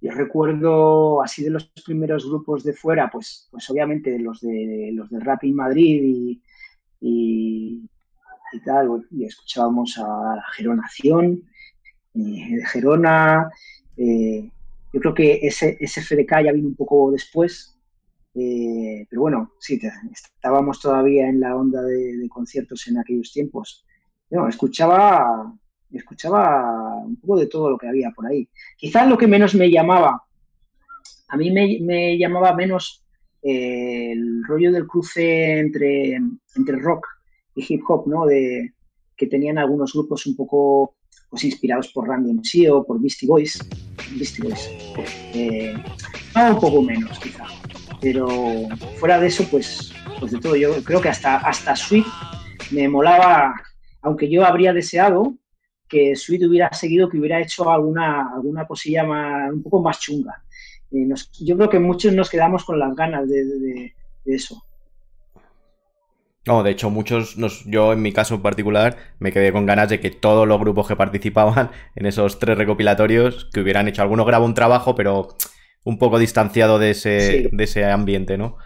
S2: yo recuerdo así de los primeros grupos de fuera, pues, pues obviamente los de los de Rap in Madrid y, y, y tal, y escuchábamos a Geronación, eh, Gerona, eh, yo creo que ese, ese FDK ya vino un poco después, eh, pero bueno, sí, estábamos todavía en la onda de, de conciertos en aquellos tiempos. No, escuchaba, escuchaba un poco de todo lo que había por ahí. Quizás lo que menos me llamaba, a mí me, me llamaba menos el rollo del cruce entre, entre rock y hip hop, ¿no? De, que tenían algunos grupos un poco pues, inspirados por Randy MC o por Beastie Boys. Beastie Boys. Eh, un poco menos, quizá. Pero fuera de eso, pues, pues de todo. Yo creo que hasta, hasta Sweet me molaba, aunque yo habría deseado que Sweet hubiera seguido, que hubiera hecho alguna, alguna cosilla más, un poco más chunga. Nos- yo creo que muchos nos quedamos con las ganas de, de- de- de eso.
S1: No, de hecho, muchos, nos, yo en mi caso en particular, me quedé con ganas de que todos los grupos que participaban en esos tres recopilatorios, que hubieran hecho, alguno grabó un trabajo, pero un poco distanciado de ese,
S2: Sí.
S1: de ese ambiente, ¿no?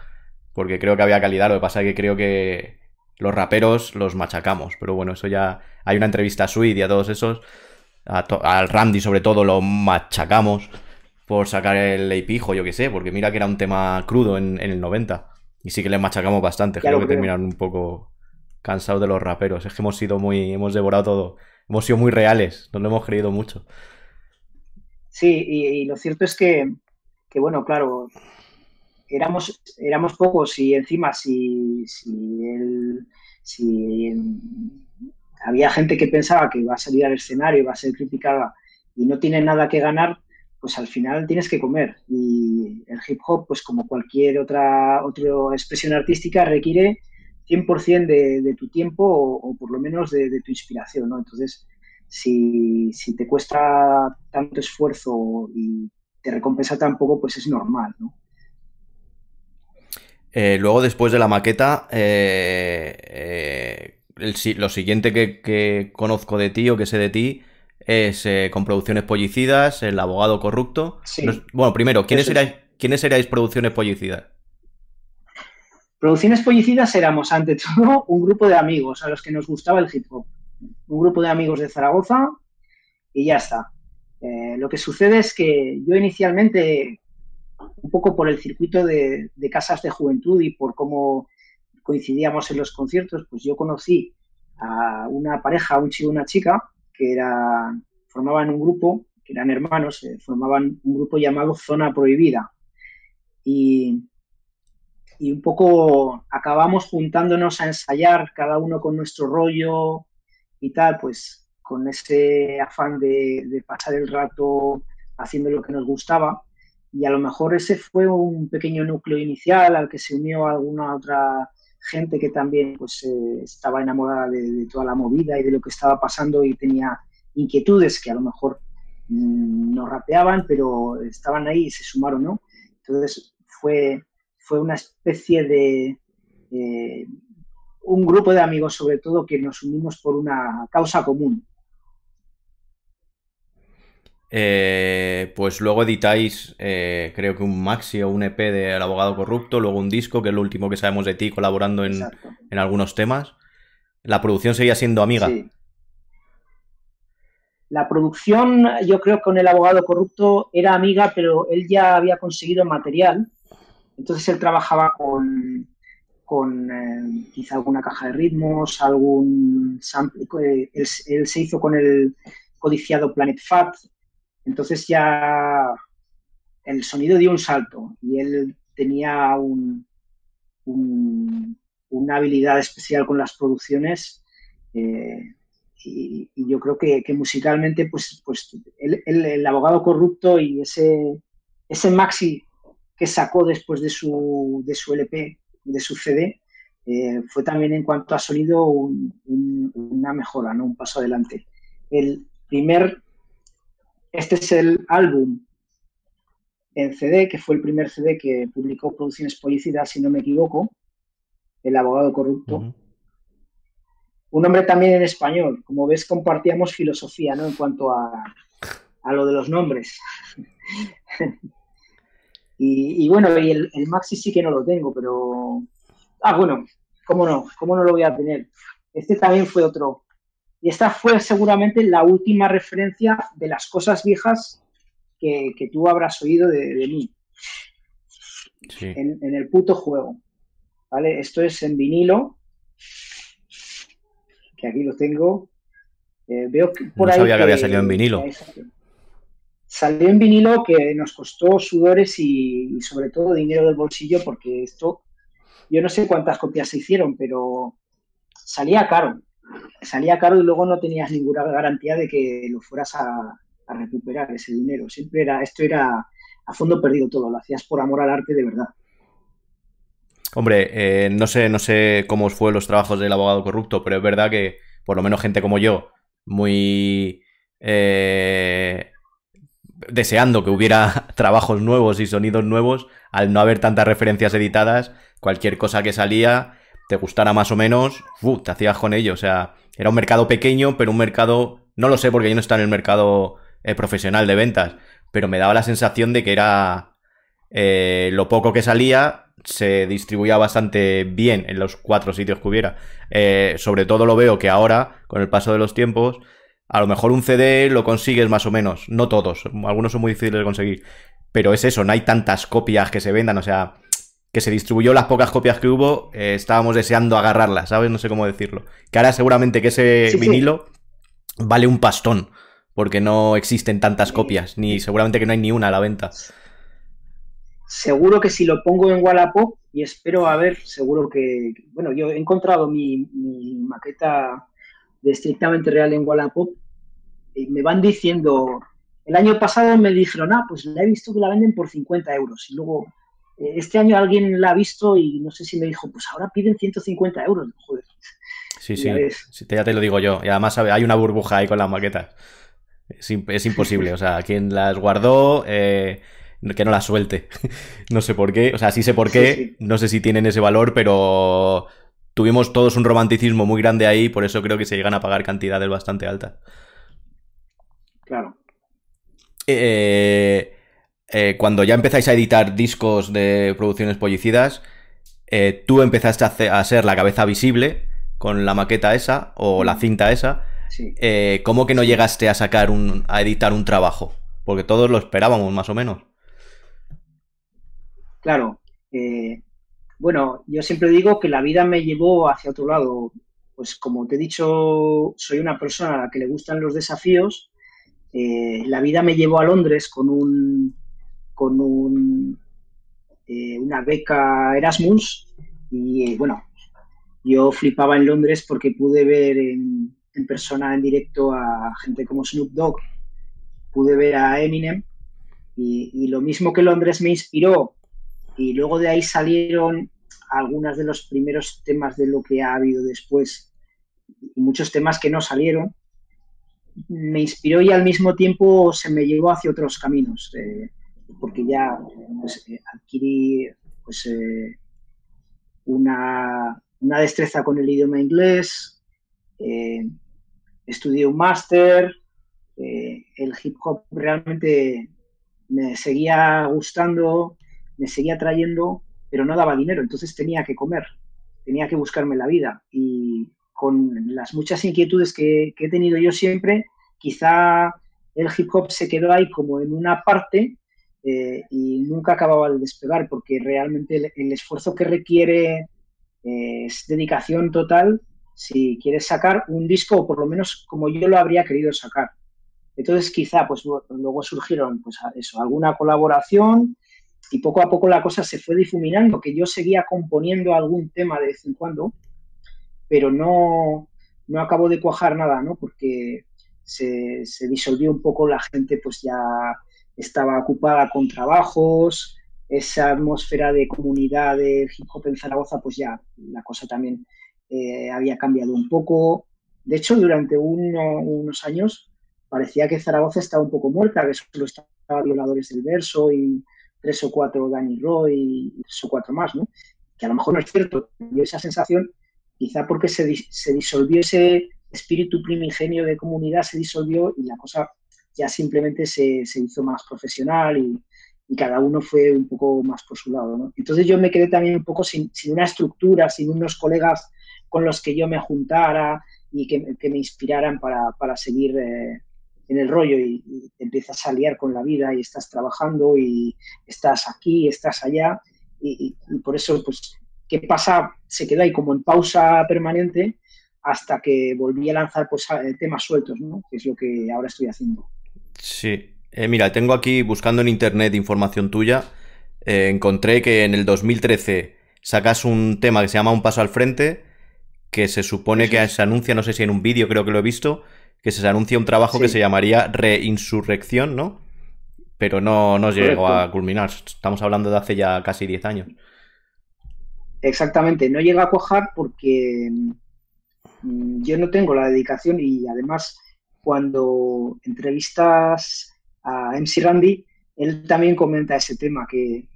S1: Porque creo que había calidad, lo que pasa es que creo que los raperos los machacamos, pero bueno, eso ya, hay una entrevista a Sweet y a todos esos, a to- al Randy sobre todo lo machacamos por sacar el hijo, yo qué sé, porque mira que era un tema crudo en, en el 90. Y sí que le machacamos bastante. Creo que
S2: creo.
S1: terminaron un poco cansados de los raperos. Es que hemos sido muy. Hemos devorado todo. Hemos sido muy reales. Nos lo hemos creído mucho.
S2: Sí, y, y lo cierto es que, que, bueno, claro, éramos, éramos pocos y encima si, si, el- si había gente que pensaba que iba a salir al escenario, iba a ser criticada y no tiene nada que ganar, pues al final tienes que comer. Y el hip hop, pues como cualquier otra, otra expresión artística, requiere 100% de, de tu tiempo o, por lo menos de, tu inspiración, ¿no? Entonces, si, si, te cuesta tanto esfuerzo y te recompensa tan poco, pues es normal, ¿no?
S1: Eh, luego, después de la maqueta, eh, eh, lo siguiente que, conozco de ti o que sé de ti es con Producciones Pollicidas, El Abogado Corrupto. bueno, primero, ¿quiénes erais, ¿quiénes erais Producciones Pollicidas?
S2: Producciones Pollicidas éramos, ante todo, un grupo de amigos a los que nos gustaba el hip hop. Un grupo de amigos de Zaragoza y ya está. lo que sucede es que yo inicialmente un poco por el circuito de, casas de juventud y por cómo coincidíamos en los conciertos, pues yo conocí a una pareja, un chico y una chica, que era, formaban un grupo, que eran hermanos, eh, formaban un grupo llamado Zona Prohibida. Y, y un poco acabamos juntándonos a ensayar, cada uno con nuestro rollo y tal, pues con ese afán de pasar el rato haciendo lo que nos gustaba y a lo mejor ese fue un pequeño núcleo inicial al que se unió alguna otra gente que también pues eh, estaba enamorada de, toda la movida y de lo que estaba pasando y tenía inquietudes que a lo mejor mm, no rapeaban pero estaban ahí y se sumaron no entonces fue fue una especie de eh, un grupo de amigos sobre todo que nos unimos por una causa común
S1: eh, pues luego editáis, eh, creo que un maxi o un EP de El abogado corrupto, luego un disco, que es lo último que sabemos de ti, colaborando en, algunos temas. ¿La producción seguía siendo amiga? Sí.
S2: La producción, yo creo que con El abogado corrupto era amiga, pero él ya había conseguido material. Entonces él trabajaba con, con eh, quizá alguna caja de ritmos, algún sample. él se hizo con el codiciado Planet Fat, entonces ya el sonido dio un salto y él tenía una habilidad especial con las producciones eh, y, yo creo que, musicalmente pues, pues el, abogado corrupto y ese, ese maxi que sacó después de su, de su LP, de su CD, eh, fue también en cuanto a sonido una mejora, ¿no? un paso adelante. El primer este es el álbum en CD, que fue el primer CD que publicó Producciones Policías, si no me equivoco, El abogado corrupto. Un nombre también en español. Como ves, compartíamos filosofía, ¿no? En cuanto a, lo de los nombres. y, bueno, y el, el, Maxi sí que no lo tengo, pero... Ah, bueno, ¿cómo no? ¿Cómo no lo voy a tener? Este también fue otro, y esta fue seguramente la última referencia de las cosas viejas que, tú habrás oído de, mí. En, el puto juego. ¿Vale? Esto es en vinilo. Que aquí lo tengo. Eh, veo que por
S1: no sabía que, había salido en vinilo.
S2: Salió en vinilo que nos costó sudores y, y sobre todo dinero del bolsillo porque esto, yo no sé cuántas copias se hicieron, pero salía caro salía caro y luego no tenías ninguna garantía de que lo fueras a, recuperar ese dinero. Siempre era, esto era a fondo perdido todo, lo hacías por amor al arte de verdad.
S1: Hombre, eh, no sé, no sé cómo fue los trabajos del abogado corrupto, pero es verdad que, por lo menos gente como yo, muy eh, deseando que hubiera trabajos nuevos y sonidos nuevos, al no haber tantas referencias editadas, cualquier cosa que salía te gustara más o menos, te hacías con ello. O sea, era un mercado pequeño, pero un mercado, no lo sé porque yo no estaba en el mercado eh, profesional de ventas, pero me daba la sensación de que era eh, lo poco que salía se distribuía bastante bien en los cuatro sitios que hubiera. Eh, sobre todo lo veo que ahora, con el paso de los tiempos, a lo mejor un CD lo consigues más o menos, no todos, algunos son muy difíciles de conseguir, pero es eso, no hay tantas copias que se vendan, o sea, que se distribuyó las pocas copias que hubo, eh, estábamos deseando agarrarlas, ¿sabes? No sé cómo decirlo. Que ahora seguramente que ese vinilo vale un pastón, porque no existen tantas copias, ni seguramente que no hay ni una a la venta.
S2: Seguro que si lo pongo en Wallapop, y espero a ver, seguro que, bueno, yo he encontrado mi, maqueta de estrictamente real en Wallapop, y me van diciendo, el año pasado me dijeron, ah, pues la he visto que la venden por 50 euros, y luego este año alguien la ha visto y no sé si me dijo, pues ahora piden 150 euros. Joder.
S1: Sí, sí, ya te lo digo yo. Y además hay una burbuja ahí con las maquetas. Es, imposible. O sea, quien las guardó, eh, que no las suelte. no sé por qué. O sea, sí sé por qué. No sé si tienen ese valor, pero tuvimos todos un romanticismo muy grande ahí. Por eso creo que se llegan a pagar cantidades bastante altas.
S2: Claro.
S1: Eh, eh, cuando ya empezáis a editar discos de producciones pollicidas, tú empezaste a, a ser la cabeza visible con la maqueta esa o la mm. cinta esa eh, ¿cómo que no llegaste a sacar un, a editar un trabajo? Porque todos lo esperábamos, más o menos.
S2: Claro. Eh, bueno, yo siempre digo que la vida me llevó hacia otro lado. Pues como te he dicho, soy una persona a la que le gustan los desafíos. Eh, la vida me llevó a Londres con un con un, una beca Erasmus y bueno, yo flipaba en Londres porque pude ver en, en persona, en directo, a gente como Snoop Dogg, pude ver a Eminem y, lo mismo que Londres me inspiró. Y luego de ahí salieron algunos de los primeros temas de lo que ha habido después y muchos temas que no salieron, me inspiró y al mismo tiempo se me llevó hacia otros caminos, eh, porque ya pues, eh, adquirí pues, eh, una, una, destreza con el idioma inglés, estudié un máster, eh, el hip hop realmente me seguía gustando, me seguía trayendo, pero no daba dinero, entonces tenía que comer, tenía que buscarme la vida. Y con las muchas inquietudes que, he tenido yo siempre, quizá el hip hop se quedó ahí como en una parte eh, y nunca acababa de despegar, porque realmente el, esfuerzo que requiere eh, es dedicación total si quieres sacar un disco, o por lo menos como yo lo habría querido sacar. Entonces, quizá, pues luego surgieron, pues eso, alguna colaboración y poco a poco la cosa se fue difuminando, que yo seguía componiendo algún tema de vez en cuando, pero no, no acabó de cuajar nada, ¿no? Porque se, se disolvió un poco, la gente pues ya estaba ocupada con trabajos, esa atmósfera de comunidad de hip hop en Zaragoza, pues ya la cosa también eh, había cambiado un poco. De hecho, durante unos años parecía que Zaragoza estaba un poco muerta, que solo estaba Violadores del Verso y tres o cuatro Danny Roy y tres o cuatro más, ¿no? Que a lo mejor no es cierto. Yo esa sensación, quizá porque se, se disolvió ese espíritu primigenio de comunidad, se disolvió y la cosa ya simplemente se, se hizo más profesional y, y, cada uno fue un poco más por su lado. ¿no? Entonces yo me quedé también un poco sin, sin, una estructura, sin unos colegas con los que yo me juntara y que, me inspiraran para, seguir eh, en el rollo y, empiezas a liar con la vida y estás trabajando y estás aquí, estás allá y, por eso, pues, ¿qué pasa? Se quedó ahí como en pausa permanente hasta que volví a lanzar pues, temas sueltos, ¿no? Que es lo que ahora estoy haciendo.
S1: Sí. Eh, mira, tengo aquí buscando en internet información tuya. Eh, encontré que en el 2013 sacas un tema que se llama Un Paso al Frente que se supone que se anuncia, no sé si en un vídeo creo que lo he visto, que se anuncia un trabajo que se llamaría Reinsurrección, ¿no? Pero no, no llegó a culminar. Estamos hablando de hace ya casi 10 años.
S2: Exactamente, no llega a cuajar porque mm, yo no tengo la dedicación y además cuando entrevistas a MC Randy, él también comenta ese tema que,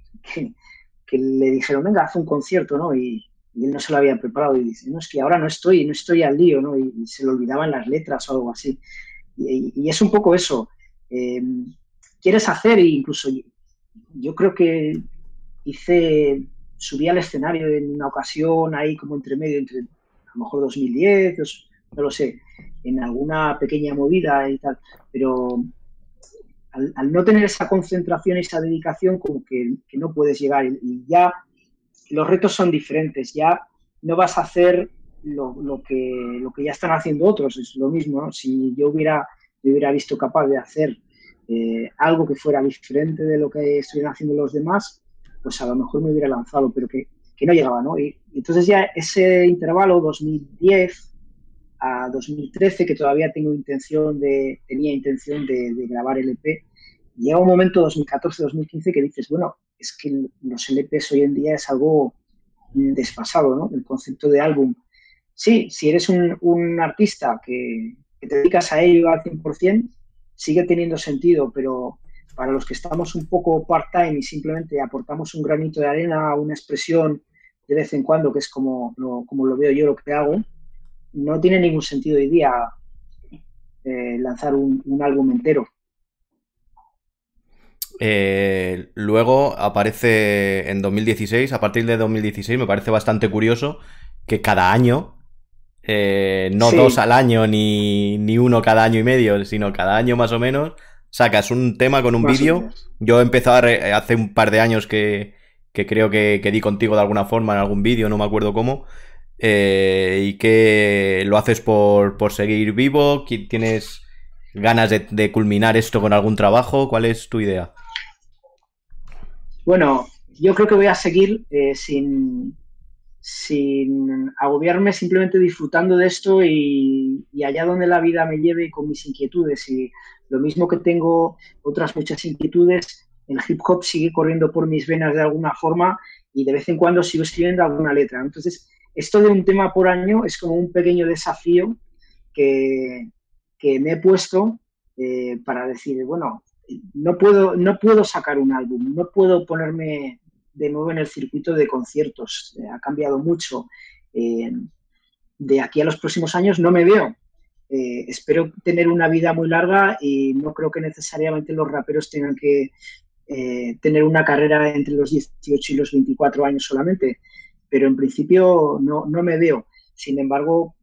S2: que le dijeron, venga, haz un concierto, ¿no? Y, y él no se lo había preparado y dice, no, es que ahora no estoy, no estoy al lío, ¿no? Y, se le olvidaban las letras o algo así. Y, es un poco eso. Eh, quieres hacer, e incluso yo, creo que hice, subí al escenario en una ocasión ahí como entre medio, entre a lo mejor 2010, no lo sé, en alguna pequeña movida y tal, pero al, no tener esa concentración, esa dedicación, como que, que no puedes llegar y ya los retos son diferentes, ya no vas a hacer lo, que, lo que ya están haciendo otros, es lo mismo, si yo hubiera, hubiera visto capaz de hacer eh, algo que fuera diferente de lo que estuvieran haciendo los demás, pues a lo mejor me hubiera lanzado, pero que, no llegaba, ¿no? Y, entonces ya ese intervalo 2010 a 2013, que todavía tengo intención de, tenía intención de, de grabar el EP, llega un momento 2014-2015 que dices, bueno, es que los LPs hoy en día es algo desfasado, ¿no? El concepto de álbum. Sí, si eres un, artista que, te dedicas a ello al 100%, sigue teniendo sentido, pero para los que estamos un poco part-time y simplemente aportamos un granito de arena, una expresión de vez en cuando, que es como lo, como lo veo yo lo que hago, no tiene ningún sentido hoy día eh, lanzar un, álbum entero.
S1: Eh, luego aparece en 2016, a partir de 2016 me parece bastante curioso que cada año, eh, no dos al año ni, ni, uno cada año y medio, sino cada año más o menos, sacas un tema con un vídeo. Yo he empezado hace un par de años que, creo que, di contigo de alguna forma en algún vídeo, no me acuerdo cómo. Eh, y que lo haces por, seguir vivo, tienes ganas de, culminar esto con algún trabajo, ¿cuál es tu idea?
S2: Bueno, yo creo que voy a seguir eh, sin, sin agobiarme, simplemente disfrutando de esto y, y, allá donde la vida me lleve con mis inquietudes. Y lo mismo que tengo otras muchas inquietudes, el hip hop sigue corriendo por mis venas de alguna forma y de vez en cuando sigo escribiendo alguna letra. Entonces, esto de un tema por año es como un pequeño desafío que, me he puesto eh, para decir, bueno, no puedo, no puedo sacar un álbum, no puedo ponerme de nuevo en el circuito de conciertos, ha cambiado mucho. Eh, de aquí a los próximos años no me veo. Eh, espero tener una vida muy larga y no creo que necesariamente los raperos tengan que tener una carrera entre los 18 y los 24 años solamente pero en principio no, no me veo. Sin embargo,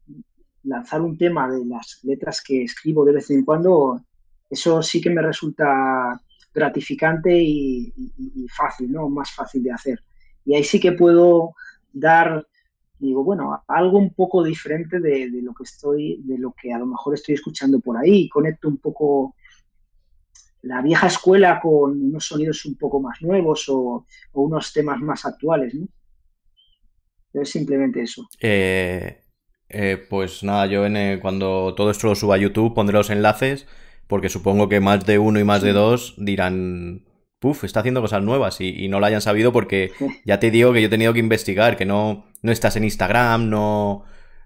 S2: lanzar un tema de las letras que escribo de vez en cuando, eso sí que me resulta gratificante y, fácil, ¿no? Más fácil de hacer. Y ahí sí que puedo dar, digo, bueno, algo un poco diferente de, lo que estoy, de lo que a lo mejor estoy escuchando por ahí. Conecto un poco la vieja escuela con unos sonidos un poco más nuevos o, o unos temas más actuales, ¿no? Es simplemente eso.
S1: Eh, eh, pues nada, yo en, cuando todo esto lo suba a YouTube pondré los enlaces, porque supongo que más de uno y más de dos dirán, puf, está haciendo cosas nuevas y, no lo hayan sabido porque ya te digo que yo he tenido que investigar, que no, no estás en Instagram, no,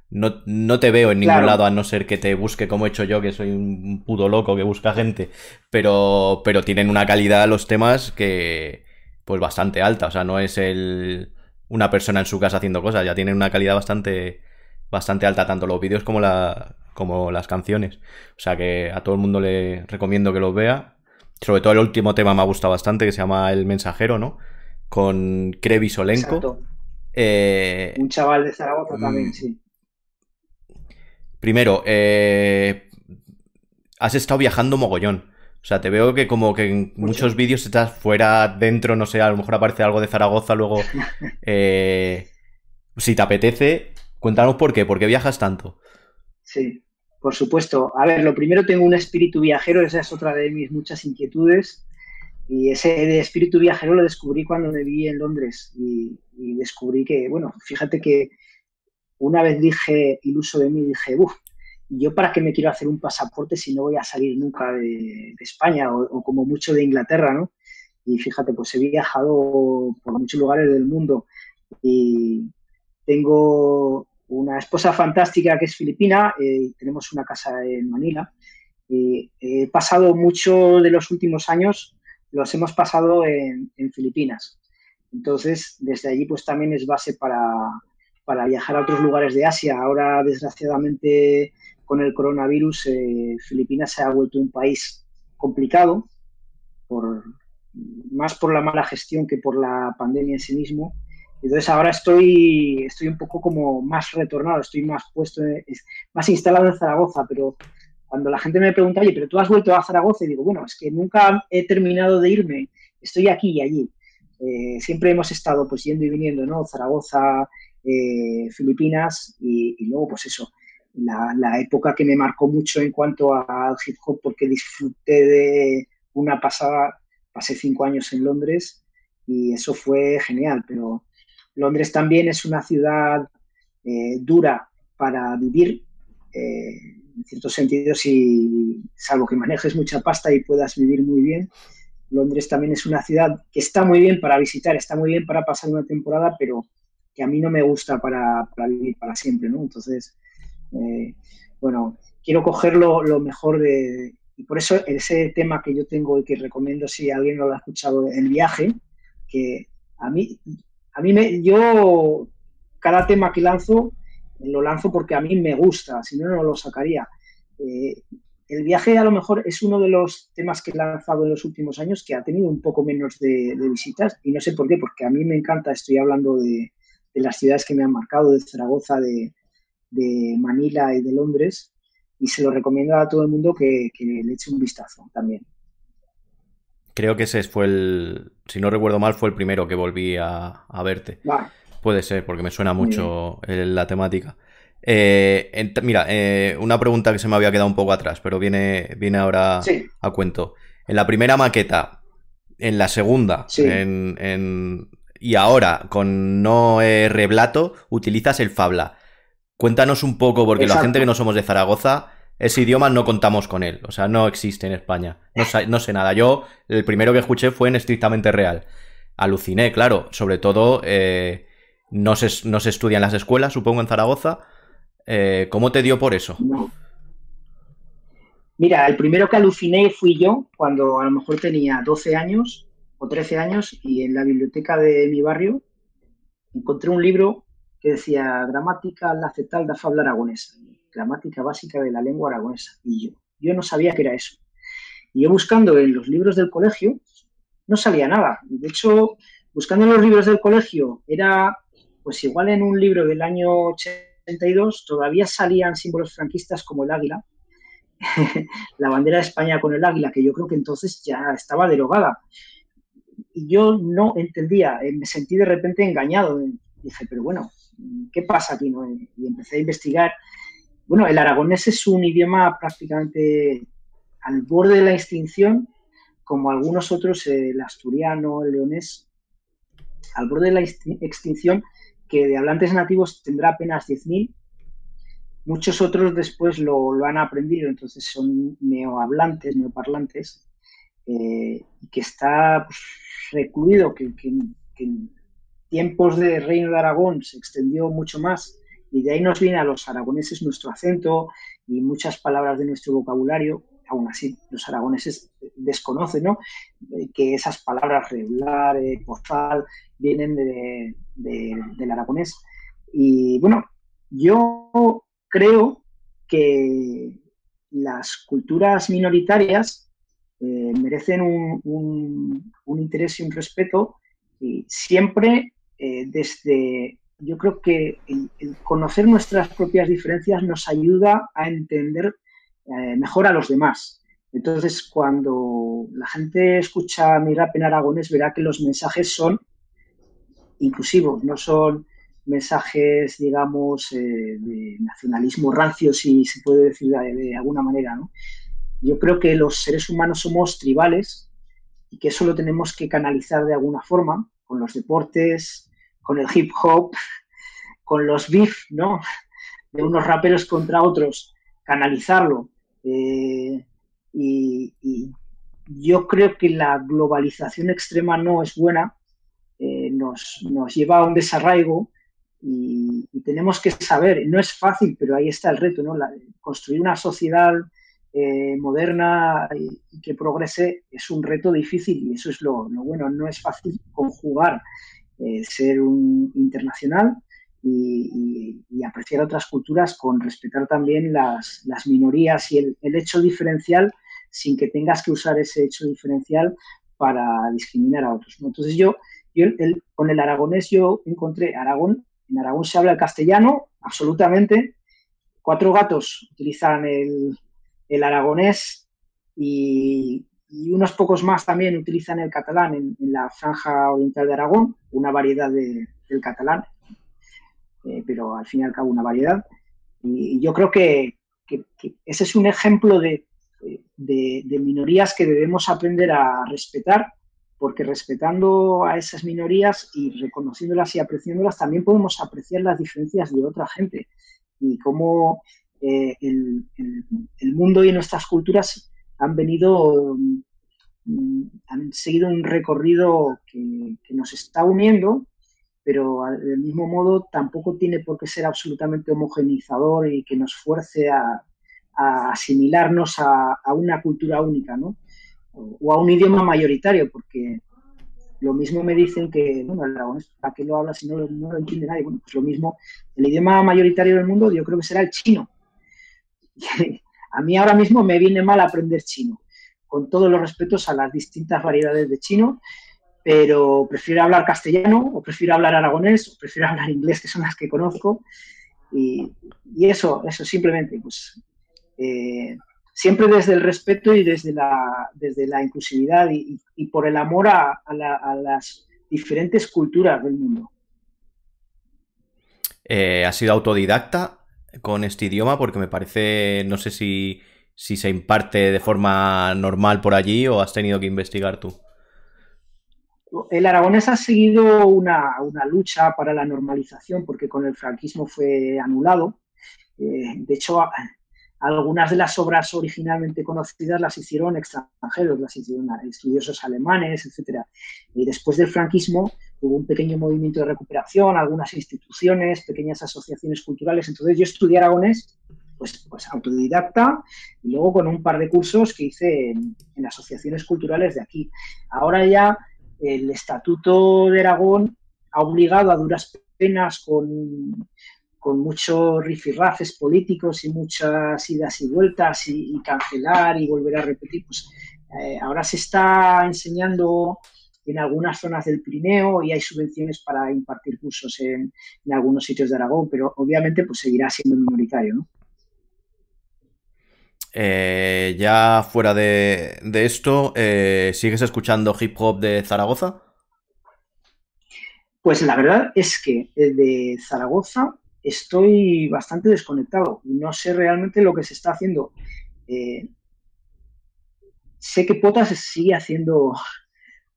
S1: no, te veo en ningún lado a no ser que te busque como he hecho yo, que soy un puto loco que busca gente, pero, pero tienen una calidad los temas que pues bastante alta, o sea, no es el una persona en su casa haciendo cosas. Ya tienen una calidad bastante, bastante alta, tanto los vídeos como, la, como las canciones. O sea que a todo el mundo le recomiendo que los vea. Sobre todo el último tema me ha gustado bastante, que se llama El Mensajero, ¿no? Con Krevi Solenko.
S2: Eh, Un chaval de Zaragoza mm, también, sí.
S1: Primero, eh, has estado viajando mogollón. O sea, te veo que como que en muchos vídeos estás fuera, dentro, no sé, a lo mejor aparece algo de Zaragoza, luego... Eh, si te apetece, cuéntanos por qué, por qué viajas tanto.
S2: Sí, por supuesto. A ver, lo primero tengo un espíritu viajero, esa es otra de mis muchas inquietudes. Y ese espíritu viajero lo descubrí cuando me vi en Londres y, y descubrí que, bueno, fíjate que una vez dije, iluso de mí, dije, uff, yo para qué me quiero hacer un pasaporte si no voy a salir nunca de, España o, como mucho de Inglaterra, ¿no? Y fíjate, pues he viajado por muchos lugares del mundo y tengo una esposa fantástica que es filipina, eh, tenemos una casa en Manila y he pasado mucho de los últimos años, los hemos pasado en, en Filipinas. Entonces, desde allí pues también es base para, para viajar a otros lugares de Asia. Ahora, desgraciadamente, con el coronavirus, eh, Filipinas se ha vuelto un país complicado, por, más por la mala gestión que por la pandemia en sí mismo. Entonces ahora estoy, estoy un poco como más retornado, estoy más puesto, más instalado en Zaragoza, pero cuando la gente me pregunta, oye, pero tú has vuelto a Zaragoza, y digo, bueno, es que nunca he terminado de irme, estoy aquí y allí. Eh, siempre hemos estado pues yendo y viniendo, ¿no? Zaragoza, eh, Filipinas y, y, luego pues eso, la, época que me marcó mucho en cuanto al hip hop porque disfruté de una pasada, pasé cinco años en Londres y eso fue genial, pero Londres también es una ciudad eh, dura para vivir, eh, en ciertos sentidos, y salvo que manejes mucha pasta y puedas vivir muy bien, Londres también es una ciudad que está muy bien para visitar, está muy bien para pasar una temporada, pero que a mí no me gusta para, vivir para siempre, ¿no? Entonces, eh, bueno, quiero coger lo, mejor de... Y por eso ese tema que yo tengo y que recomiendo si alguien no lo ha escuchado, el viaje, que a mí, a mí me, yo cada tema que lanzo lo lanzo porque a mí me gusta, si no, no lo sacaría. Eh, el viaje a lo mejor es uno de los temas que he lanzado en los últimos años que ha tenido un poco menos de, visitas y no sé por qué, porque a mí me encanta, estoy hablando de, las ciudades que me han marcado, de Zaragoza, de, Manila y de Londres y se lo recomiendo a todo el mundo que, le eche un vistazo también.
S1: Creo que ese fue el, si no recuerdo mal, fue el primero que volví a, verte. Puede ser, porque me suena mucho la temática. Eh, mira, eh, una pregunta que se me había quedado un poco atrás, pero viene, viene ahora a cuento. En la primera maqueta, en la segunda, y ahora con no reblato, utilizas el Fabla. Cuéntanos un poco, porque la gente que no somos de Zaragoza, ese idioma no contamos con él. O sea, no existe en España. No, sé nada. Yo, el primero que escuché fue en estrictamente real. Aluciné, claro. Sobre todo, eh, no, se, no se estudia en las escuelas, supongo, en Zaragoza. Eh, ¿Cómo te dio por eso?
S2: Mira, el primero que aluciné fui yo cuando a lo mejor tenía 12 años o 13 años y en la biblioteca de mi barrio encontré un libro que decía Gramática lacetal da fabla aragonesa, gramática básica de la lengua aragonesa. Y yo, yo no sabía que era eso. Y yo buscando en los libros del colegio no salía nada. De hecho, buscando en los libros del colegio era pues igual en un libro del año 80 todavía salían símbolos franquistas como el águila, la bandera de España con el águila, que yo creo que entonces ya estaba derogada. Y yo no entendía, eh, me sentí de repente engañado. Dije, pero bueno, ¿qué pasa aquí? Y empecé a investigar. Bueno, el aragonés es un idioma prácticamente al borde de la extinción, como algunos otros, el asturiano, el leonés, al borde de la extinción, que de hablantes nativos tendrá apenas 10.000. Muchos otros después lo, han aprendido, entonces son neohablantes, neoparlantes, eh, que está pues, recluido, que, en tiempos de Reino de Aragón se extendió mucho más y de ahí nos viene a los aragoneses nuestro acento y muchas palabras de nuestro vocabulario. Aún así, los aragoneses desconocen ¿no? que esas palabras regular, eh, vienen de, del aragonés. Y bueno, yo creo que las culturas minoritarias eh, merecen un, interés y un respeto y siempre eh, desde, yo creo que el, conocer nuestras propias diferencias nos ayuda a entender eh, mejor a los demás. Entonces, cuando la gente escucha mi rap en aragonés, verá que los mensajes son inclusivos, no son mensajes, digamos, eh, de nacionalismo rancio, si se puede decir de, alguna manera. ¿no? Yo creo que los seres humanos somos tribales y que eso lo tenemos que canalizar de alguna forma, con los deportes, con el hip hop, con los beef, ¿no? De unos raperos contra otros, canalizarlo. Eh, y, yo creo que la globalización extrema no es buena eh, nos, lleva a un desarraigo y, tenemos que saber, no es fácil, pero ahí está el reto, ¿no? construir una sociedad eh, moderna y, que progrese es un reto difícil y eso es lo, bueno, no es fácil conjugar eh, ser un internacional y, apreciar otras culturas con respetar también las, minorías y el, hecho diferencial sin que tengas que usar ese hecho diferencial para discriminar a otros. Entonces yo con el aragonés yo encontré Aragón, en Aragón se habla el castellano, absolutamente. Cuatro gatos utilizan el, aragonés y, unos pocos más también utilizan el catalán en, la franja oriental de Aragón, una variedad del catalán, eh, pero al fin y al cabo una variedad. Y, yo creo que, ese es un ejemplo de, de, minorías que debemos aprender a respetar porque respetando a esas minorías y reconociéndolas y apreciándolas, también podemos apreciar las diferencias de otra gente y cómo eh, el, mundo y nuestras culturas han venido, mm, han seguido un recorrido que, nos está uniendo, pero del mismo modo tampoco tiene por qué ser absolutamente homogenizador y que nos fuerce a, asimilarnos a, una cultura única, ¿no? O, a un idioma mayoritario, porque lo mismo me dicen que, bueno, el aragonés, ¿para qué lo habla si no, no, lo entiende nadie? Bueno, pues lo mismo, el idioma mayoritario del mundo yo creo que será el chino. a mí ahora mismo me viene mal aprender chino, con todos los respetos a las distintas variedades de chino, pero prefiero hablar castellano, o prefiero hablar aragonés, o prefiero hablar inglés, que son las que conozco. Y, eso, eso simplemente, pues eh, siempre desde el respeto y desde la, desde la inclusividad y, por el amor a, las diferentes culturas del mundo.
S1: Eh, ¿Has sido autodidacta con este idioma? Porque me parece, no sé si, si se imparte de forma normal por allí o has tenido que investigar tú.
S2: El aragonés ha seguido una, lucha para la normalización porque con el franquismo fue anulado. Eh, de hecho, algunas de las obras originalmente conocidas las hicieron extranjeros, las hicieron estudiosos alemanes, etc. Y después del franquismo hubo un pequeño movimiento de recuperación, algunas instituciones, pequeñas asociaciones culturales. Entonces yo estudié aragonés, pues, pues autodidacta, y luego con un par de cursos que hice en, asociaciones culturales de aquí. Ahora ya el Estatuto de Aragón ha obligado a duras penas con con muchos rifirrafes políticos y muchas idas y vueltas y, cancelar y volver a repetir, pues eh, ahora se está enseñando en algunas zonas del Pirineo y hay subvenciones para impartir cursos en, algunos sitios de Aragón, pero obviamente pues seguirá siendo minoritario, ¿no?
S1: Eh, ya fuera de, esto, eh, ¿sigues escuchando hip hop de Zaragoza?
S2: Pues la verdad es que el de Zaragoza estoy bastante desconectado. No sé realmente lo que se está haciendo. Eh, sé que Potas sigue haciendo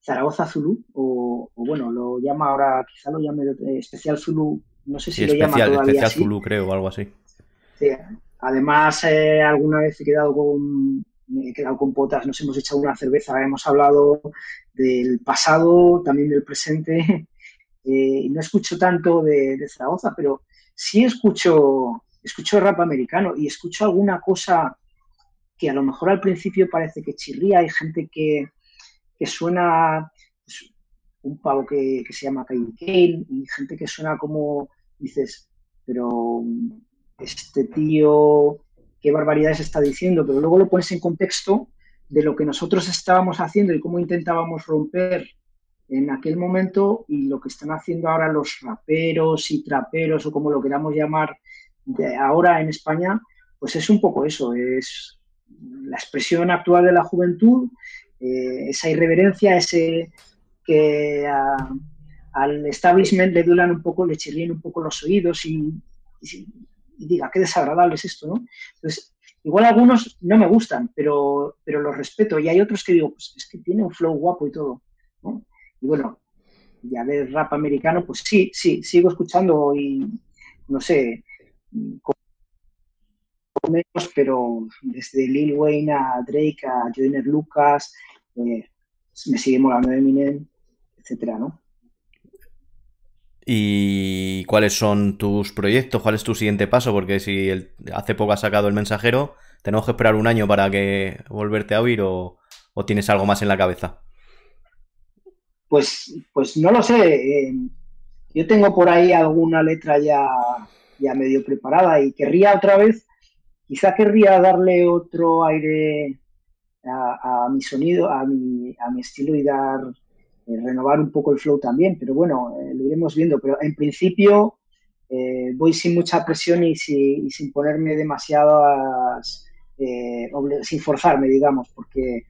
S2: Zaragoza Zulu, o, bueno, lo llama ahora, quizá lo llame especial Zulu, no sé si lo llama todavía
S1: especial Zulu, creo, o algo así.
S2: Además, eh, alguna vez he quedado con he quedado con Potas, nos hemos echado una cerveza, hemos hablado del pasado, también del presente. Eh, no escucho tanto de Zaragoza, pero sí escucho, escucho rap americano y escucho alguna cosa que a lo mejor al principio parece que chirría, hay gente que, suena pues, un pavo que, se llama Kyle Kane y gente que suena como dices, pero este tío, qué barbaridades está diciendo, pero luego lo pones en contexto de lo que nosotros estábamos haciendo y cómo intentábamos romper en aquel momento y lo que están haciendo ahora los raperos y traperos o como lo queramos llamar de ahora en España, pues es un poco eso, es la expresión actual de la juventud, eh, esa irreverencia, ese que al establishment le duelan un poco, le chirríen un poco los oídos y, diga, qué desagradable es esto, ¿no? Entonces, igual algunos no me gustan, pero, pero los respeto y hay otros que digo, pues es que tiene un flow guapo y todo. Y bueno, ya de rap americano, pues sí, sí, sigo escuchando y no sé, menos, pero desde Lil Wayne a Drake, a Joyner Lucas, eh, me sigue molando Eminem, etcétera, ¿no?
S1: ¿Y cuáles son tus proyectos? ¿Cuál es tu siguiente paso? Porque si hace poco has sacado el mensajero, ¿tenemos que esperar un año para que volverte a oír o tienes algo más en la cabeza?
S2: Pues, pues no lo sé. Eh, yo tengo por ahí alguna letra ya, ya medio preparada y querría otra vez, quizá querría darle otro aire a, mi sonido, a mi, a mi estilo y dar, eh, renovar un poco el flow también. Pero bueno, eh, lo iremos viendo. Pero en principio voy sin mucha presión y, sin ponerme demasiadas, sin forzarme, digamos, porque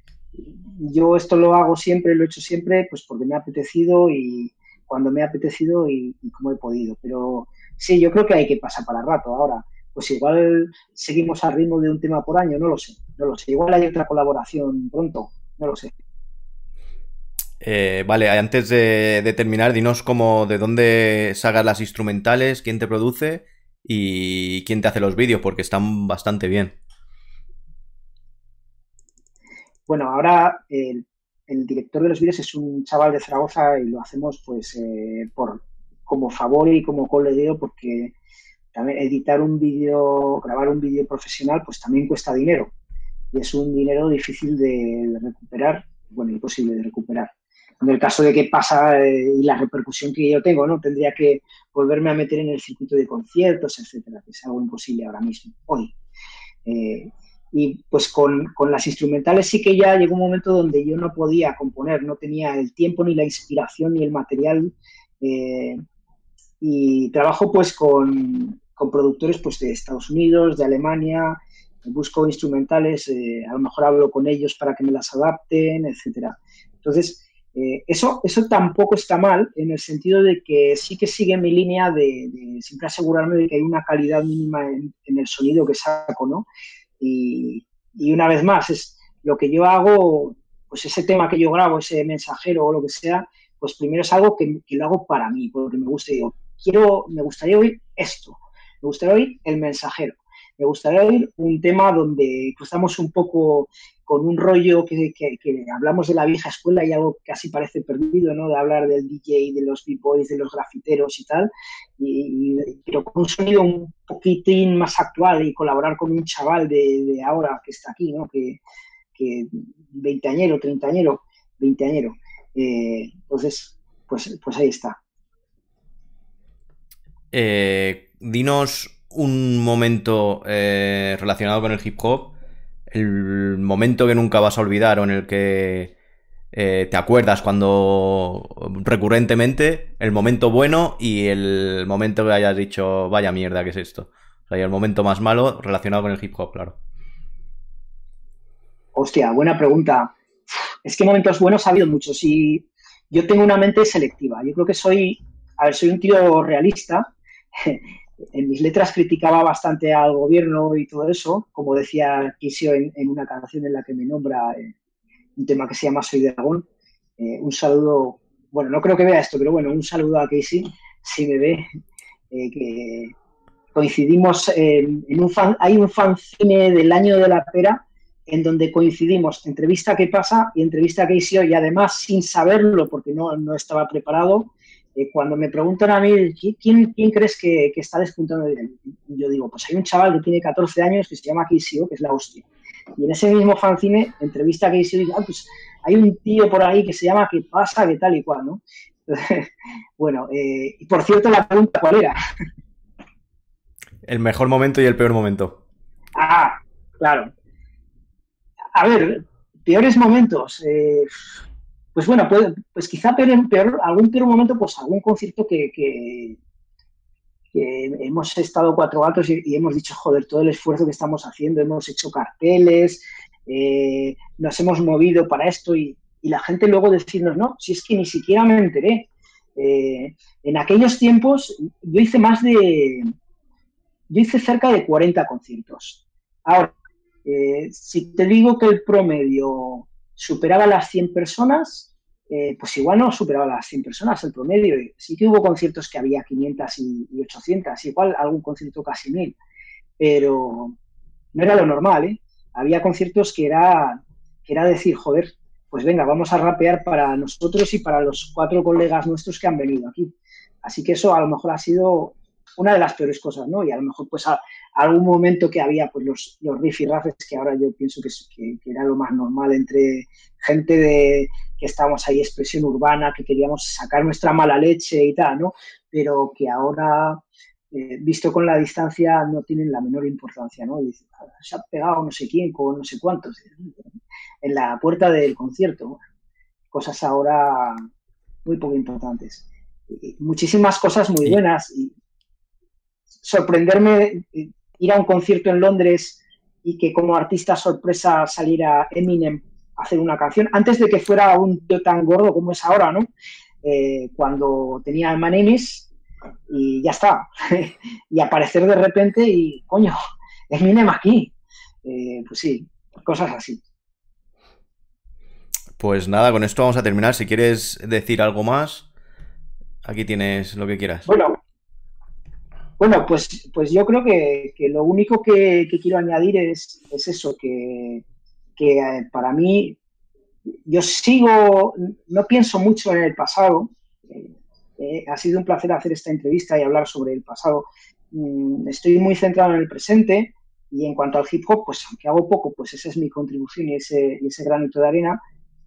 S2: yo esto lo hago siempre, lo he hecho siempre, pues porque me ha apetecido y cuando me ha apetecido y, como he podido. Pero sí, yo creo que hay que pasar para rato ahora. Pues igual seguimos al ritmo de un tema por año, no lo sé, no lo sé. Igual hay otra colaboración pronto, no lo sé.
S1: Eh, vale, antes de, terminar, dinos cómo, de dónde sacas las instrumentales, quién te produce y quién te hace los vídeos, porque están bastante bien.
S2: Bueno, ahora el, el director de los vídeos es un chaval de Zaragoza y lo hacemos pues eh, por como favor y como colegio porque también editar un vídeo, grabar un vídeo profesional pues también cuesta dinero y es un dinero difícil de, recuperar, bueno, imposible de recuperar. En el caso de que pasa eh, y la repercusión que yo tengo, ¿no? Tendría que volverme a meter en el circuito de conciertos, etcétera, que es algo imposible ahora mismo, hoy. Eh, y pues con, con, las instrumentales sí que ya llegó un momento donde yo no podía componer, no tenía el tiempo ni la inspiración ni el material. Eh, y trabajo pues con, con, productores pues de Estados Unidos, de Alemania, busco instrumentales, eh, a lo mejor hablo con ellos para que me las adapten, etcétera. Entonces, eh, eso, eso tampoco está mal en el sentido de que sí que sigue mi línea de, siempre asegurarme de que hay una calidad mínima en, el sonido que saco, ¿no? Y, una vez más, es lo que yo hago, pues ese tema que yo grabo, ese mensajero o lo que sea, pues primero es algo que, lo hago para mí, porque me gusta, digo, quiero, me gustaría oír esto, me gustaría oír el mensajero, me gustaría oír un tema donde cruzamos un poco con un rollo que, hablamos de la vieja escuela y algo que casi parece perdido, ¿no? De hablar del DJ, de los b-boys, de los grafiteros y tal, y, pero con un sonido un poquitín más actual y colaborar con un chaval de, ahora que está aquí, ¿no? Que, que 20 añero, 30 añero, 20 añero. Eh, entonces, pues, pues ahí está.
S1: Eh, dinos un momento eh, relacionado con el hip hop el momento que nunca vas a olvidar o en el que eh, te acuerdas cuando recurrentemente, el momento bueno y el momento que hayas dicho, vaya mierda, ¿qué es esto? O sea, y el momento más malo relacionado con el hip hop, claro.
S2: Hostia, buena pregunta. Es que momentos buenos ha habido muchos y yo tengo una mente selectiva. Yo creo que soy, a ver, soy un tío realista en mis letras criticaba bastante al gobierno y todo eso, como decía Kisio en, una canción en la que me nombra eh, un tema que se llama Soy de Aragón. Eh, un saludo, bueno, no creo que vea esto, pero bueno, un saludo a Casey, si me ve, eh, que coincidimos en, un fan, hay un fanzine del año de la pera en donde coincidimos entrevista que pasa y entrevista que hizo y además sin saberlo porque no, no estaba preparado, eh, cuando me preguntan a mí, ¿quién, quién crees que, que, está despuntando? Yo digo, pues hay un chaval que tiene 14 años que se llama Kisio, que es la hostia. Y en ese mismo fanzine, entrevista a Kisio, digo, ah, pues hay un tío por ahí que se llama ¿Qué pasa? que tal y cual, ¿no? bueno, eh, y por cierto, la pregunta, ¿cuál era?
S1: El mejor momento y el peor momento.
S2: Ah, claro. A ver, peores momentos. Eh, pues bueno, pues quizá peor, algún peor momento, pues algún concierto que, hemos estado cuatro gatos y, hemos dicho, joder, todo el esfuerzo que estamos haciendo, hemos hecho carteles, eh, nos hemos movido para esto y, la gente luego decirnos, no, si es que ni siquiera me enteré. Eh, en aquellos tiempos yo hice más de, yo hice cerca de 40 conciertos. Ahora, eh, si te digo que el promedio superaba las 100 personas, eh, pues igual no superaba las 100 personas el promedio. Sí que hubo conciertos que había 500 y, 800, igual algún concierto casi 1000, pero no era lo normal, ¿eh? Había conciertos que era, que era decir, joder, pues venga, vamos a rapear para nosotros y para los cuatro colegas nuestros que han venido aquí. Así que eso a lo mejor ha sido una de las peores cosas, ¿no? Y a lo mejor pues a, algún momento que había pues los, los riff y rafes que ahora yo pienso que, que, era lo más normal entre gente de que estábamos ahí expresión urbana, que queríamos sacar nuestra mala leche y tal, ¿no? Pero que ahora, eh, visto con la distancia, no tienen la menor importancia, ¿no? Se ha pegado no sé quién con no sé cuántos en la puerta del concierto. Cosas ahora muy poco importantes. muchísimas cosas muy buenas y sorprenderme, eh, ir a un concierto en Londres y que como artista sorpresa saliera Eminem a hacer una canción, antes de que fuera un tío tan gordo como es ahora, ¿no? Eh, cuando tenía el Manemis y ya está. y aparecer de repente y, coño, Eminem aquí. Eh, pues sí, cosas así.
S1: Pues nada, con esto vamos a terminar. Si quieres decir algo más, aquí tienes lo que quieras.
S2: Bueno, bueno, pues, pues yo creo que, lo único que, quiero añadir es, eso, que, eh, para mí yo sigo, no pienso mucho en el pasado. Eh, ha sido un placer hacer esta entrevista y hablar sobre el pasado. Mm, estoy muy centrado en el presente y en cuanto al hip hop, pues aunque hago poco, pues esa es mi contribución y ese, granito de arena,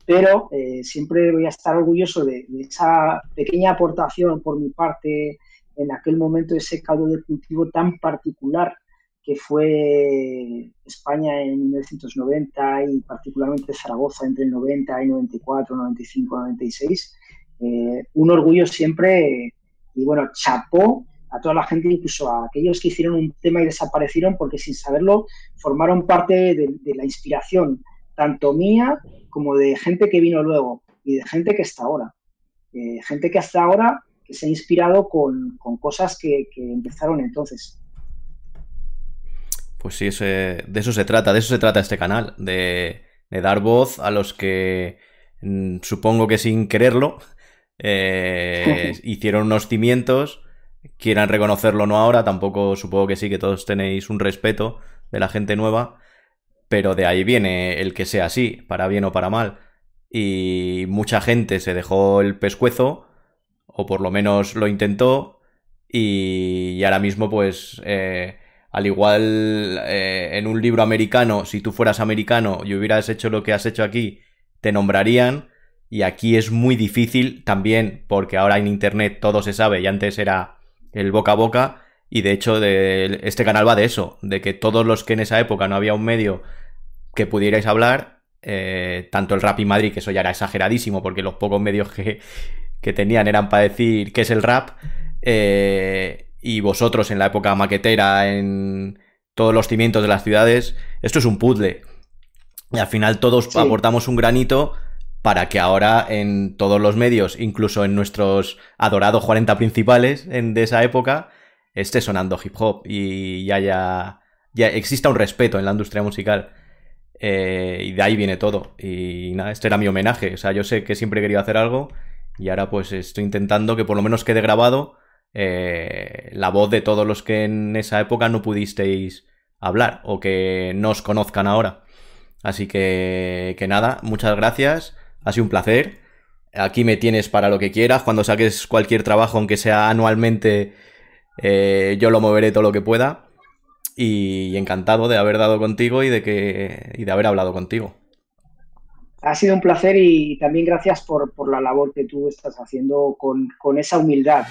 S2: pero eh, siempre voy a estar orgulloso de, esa pequeña aportación por mi parte en aquel momento, ese caldo de cultivo tan particular que fue España en 1990 y particularmente Zaragoza entre el 90 y 94, 95, 96. un orgullo siempre y bueno, chapó a toda la gente, incluso a aquellos que hicieron un tema y desaparecieron porque sin saberlo formaron parte de, la inspiración, tanto mía como de gente que vino luego y de gente que está ahora. Eh, gente que hasta ahora que se ha inspirado con, cosas que, empezaron entonces.
S1: Pues sí, de eso se trata, de eso se trata este canal, de, dar voz a los que mm, supongo que sin quererlo eh, hicieron unos cimientos quieran reconocerlo no ahora, tampoco supongo que sí, que todos tenéis un respeto de la gente nueva, pero de ahí viene el que sea así, para bien o para mal. Y mucha gente se dejó el pescuezo, o por lo menos lo intentó, y, ahora mismo pues... Eh, al igual eh, en un libro americano, si tú fueras americano y hubieras hecho lo que has hecho aquí, te nombrarían. Y aquí es muy difícil también, porque ahora en Internet todo se sabe y antes era el boca a boca. Y de hecho, de, este canal va de eso, de que todos los que en esa época no había un medio que pudierais hablar, eh, tanto el Rap y Madrid, que eso ya era exageradísimo, porque los pocos medios que, que tenían eran para decir qué es el rap, eh, y vosotros en la época maquetera, en todos los cimientos de las ciudades, esto es un puzzle. Y al final todos aportamos un granito para que ahora en todos los medios, incluso en nuestros adorados 40 principales de esa época, esté sonando hip hop y ya, ya, ya exista un respeto en la industria musical. Eh, y de ahí viene todo. Y nada, este era mi homenaje. O sea, yo sé que siempre he querido hacer algo y ahora pues estoy intentando que por lo menos quede grabado eh, la voz de todos los que en esa época no pudisteis hablar o que no os conozcan ahora. Así que, que nada, muchas gracias. Ha sido un placer. Aquí me tienes para lo que quieras. Cuando saques cualquier trabajo, aunque sea anualmente, eh, yo lo moveré todo lo que pueda. Y encantado de haber dado contigo y de que y de haber hablado contigo.
S2: Ha sido un placer y también gracias por, la labor que tú estás haciendo con, con esa humildad.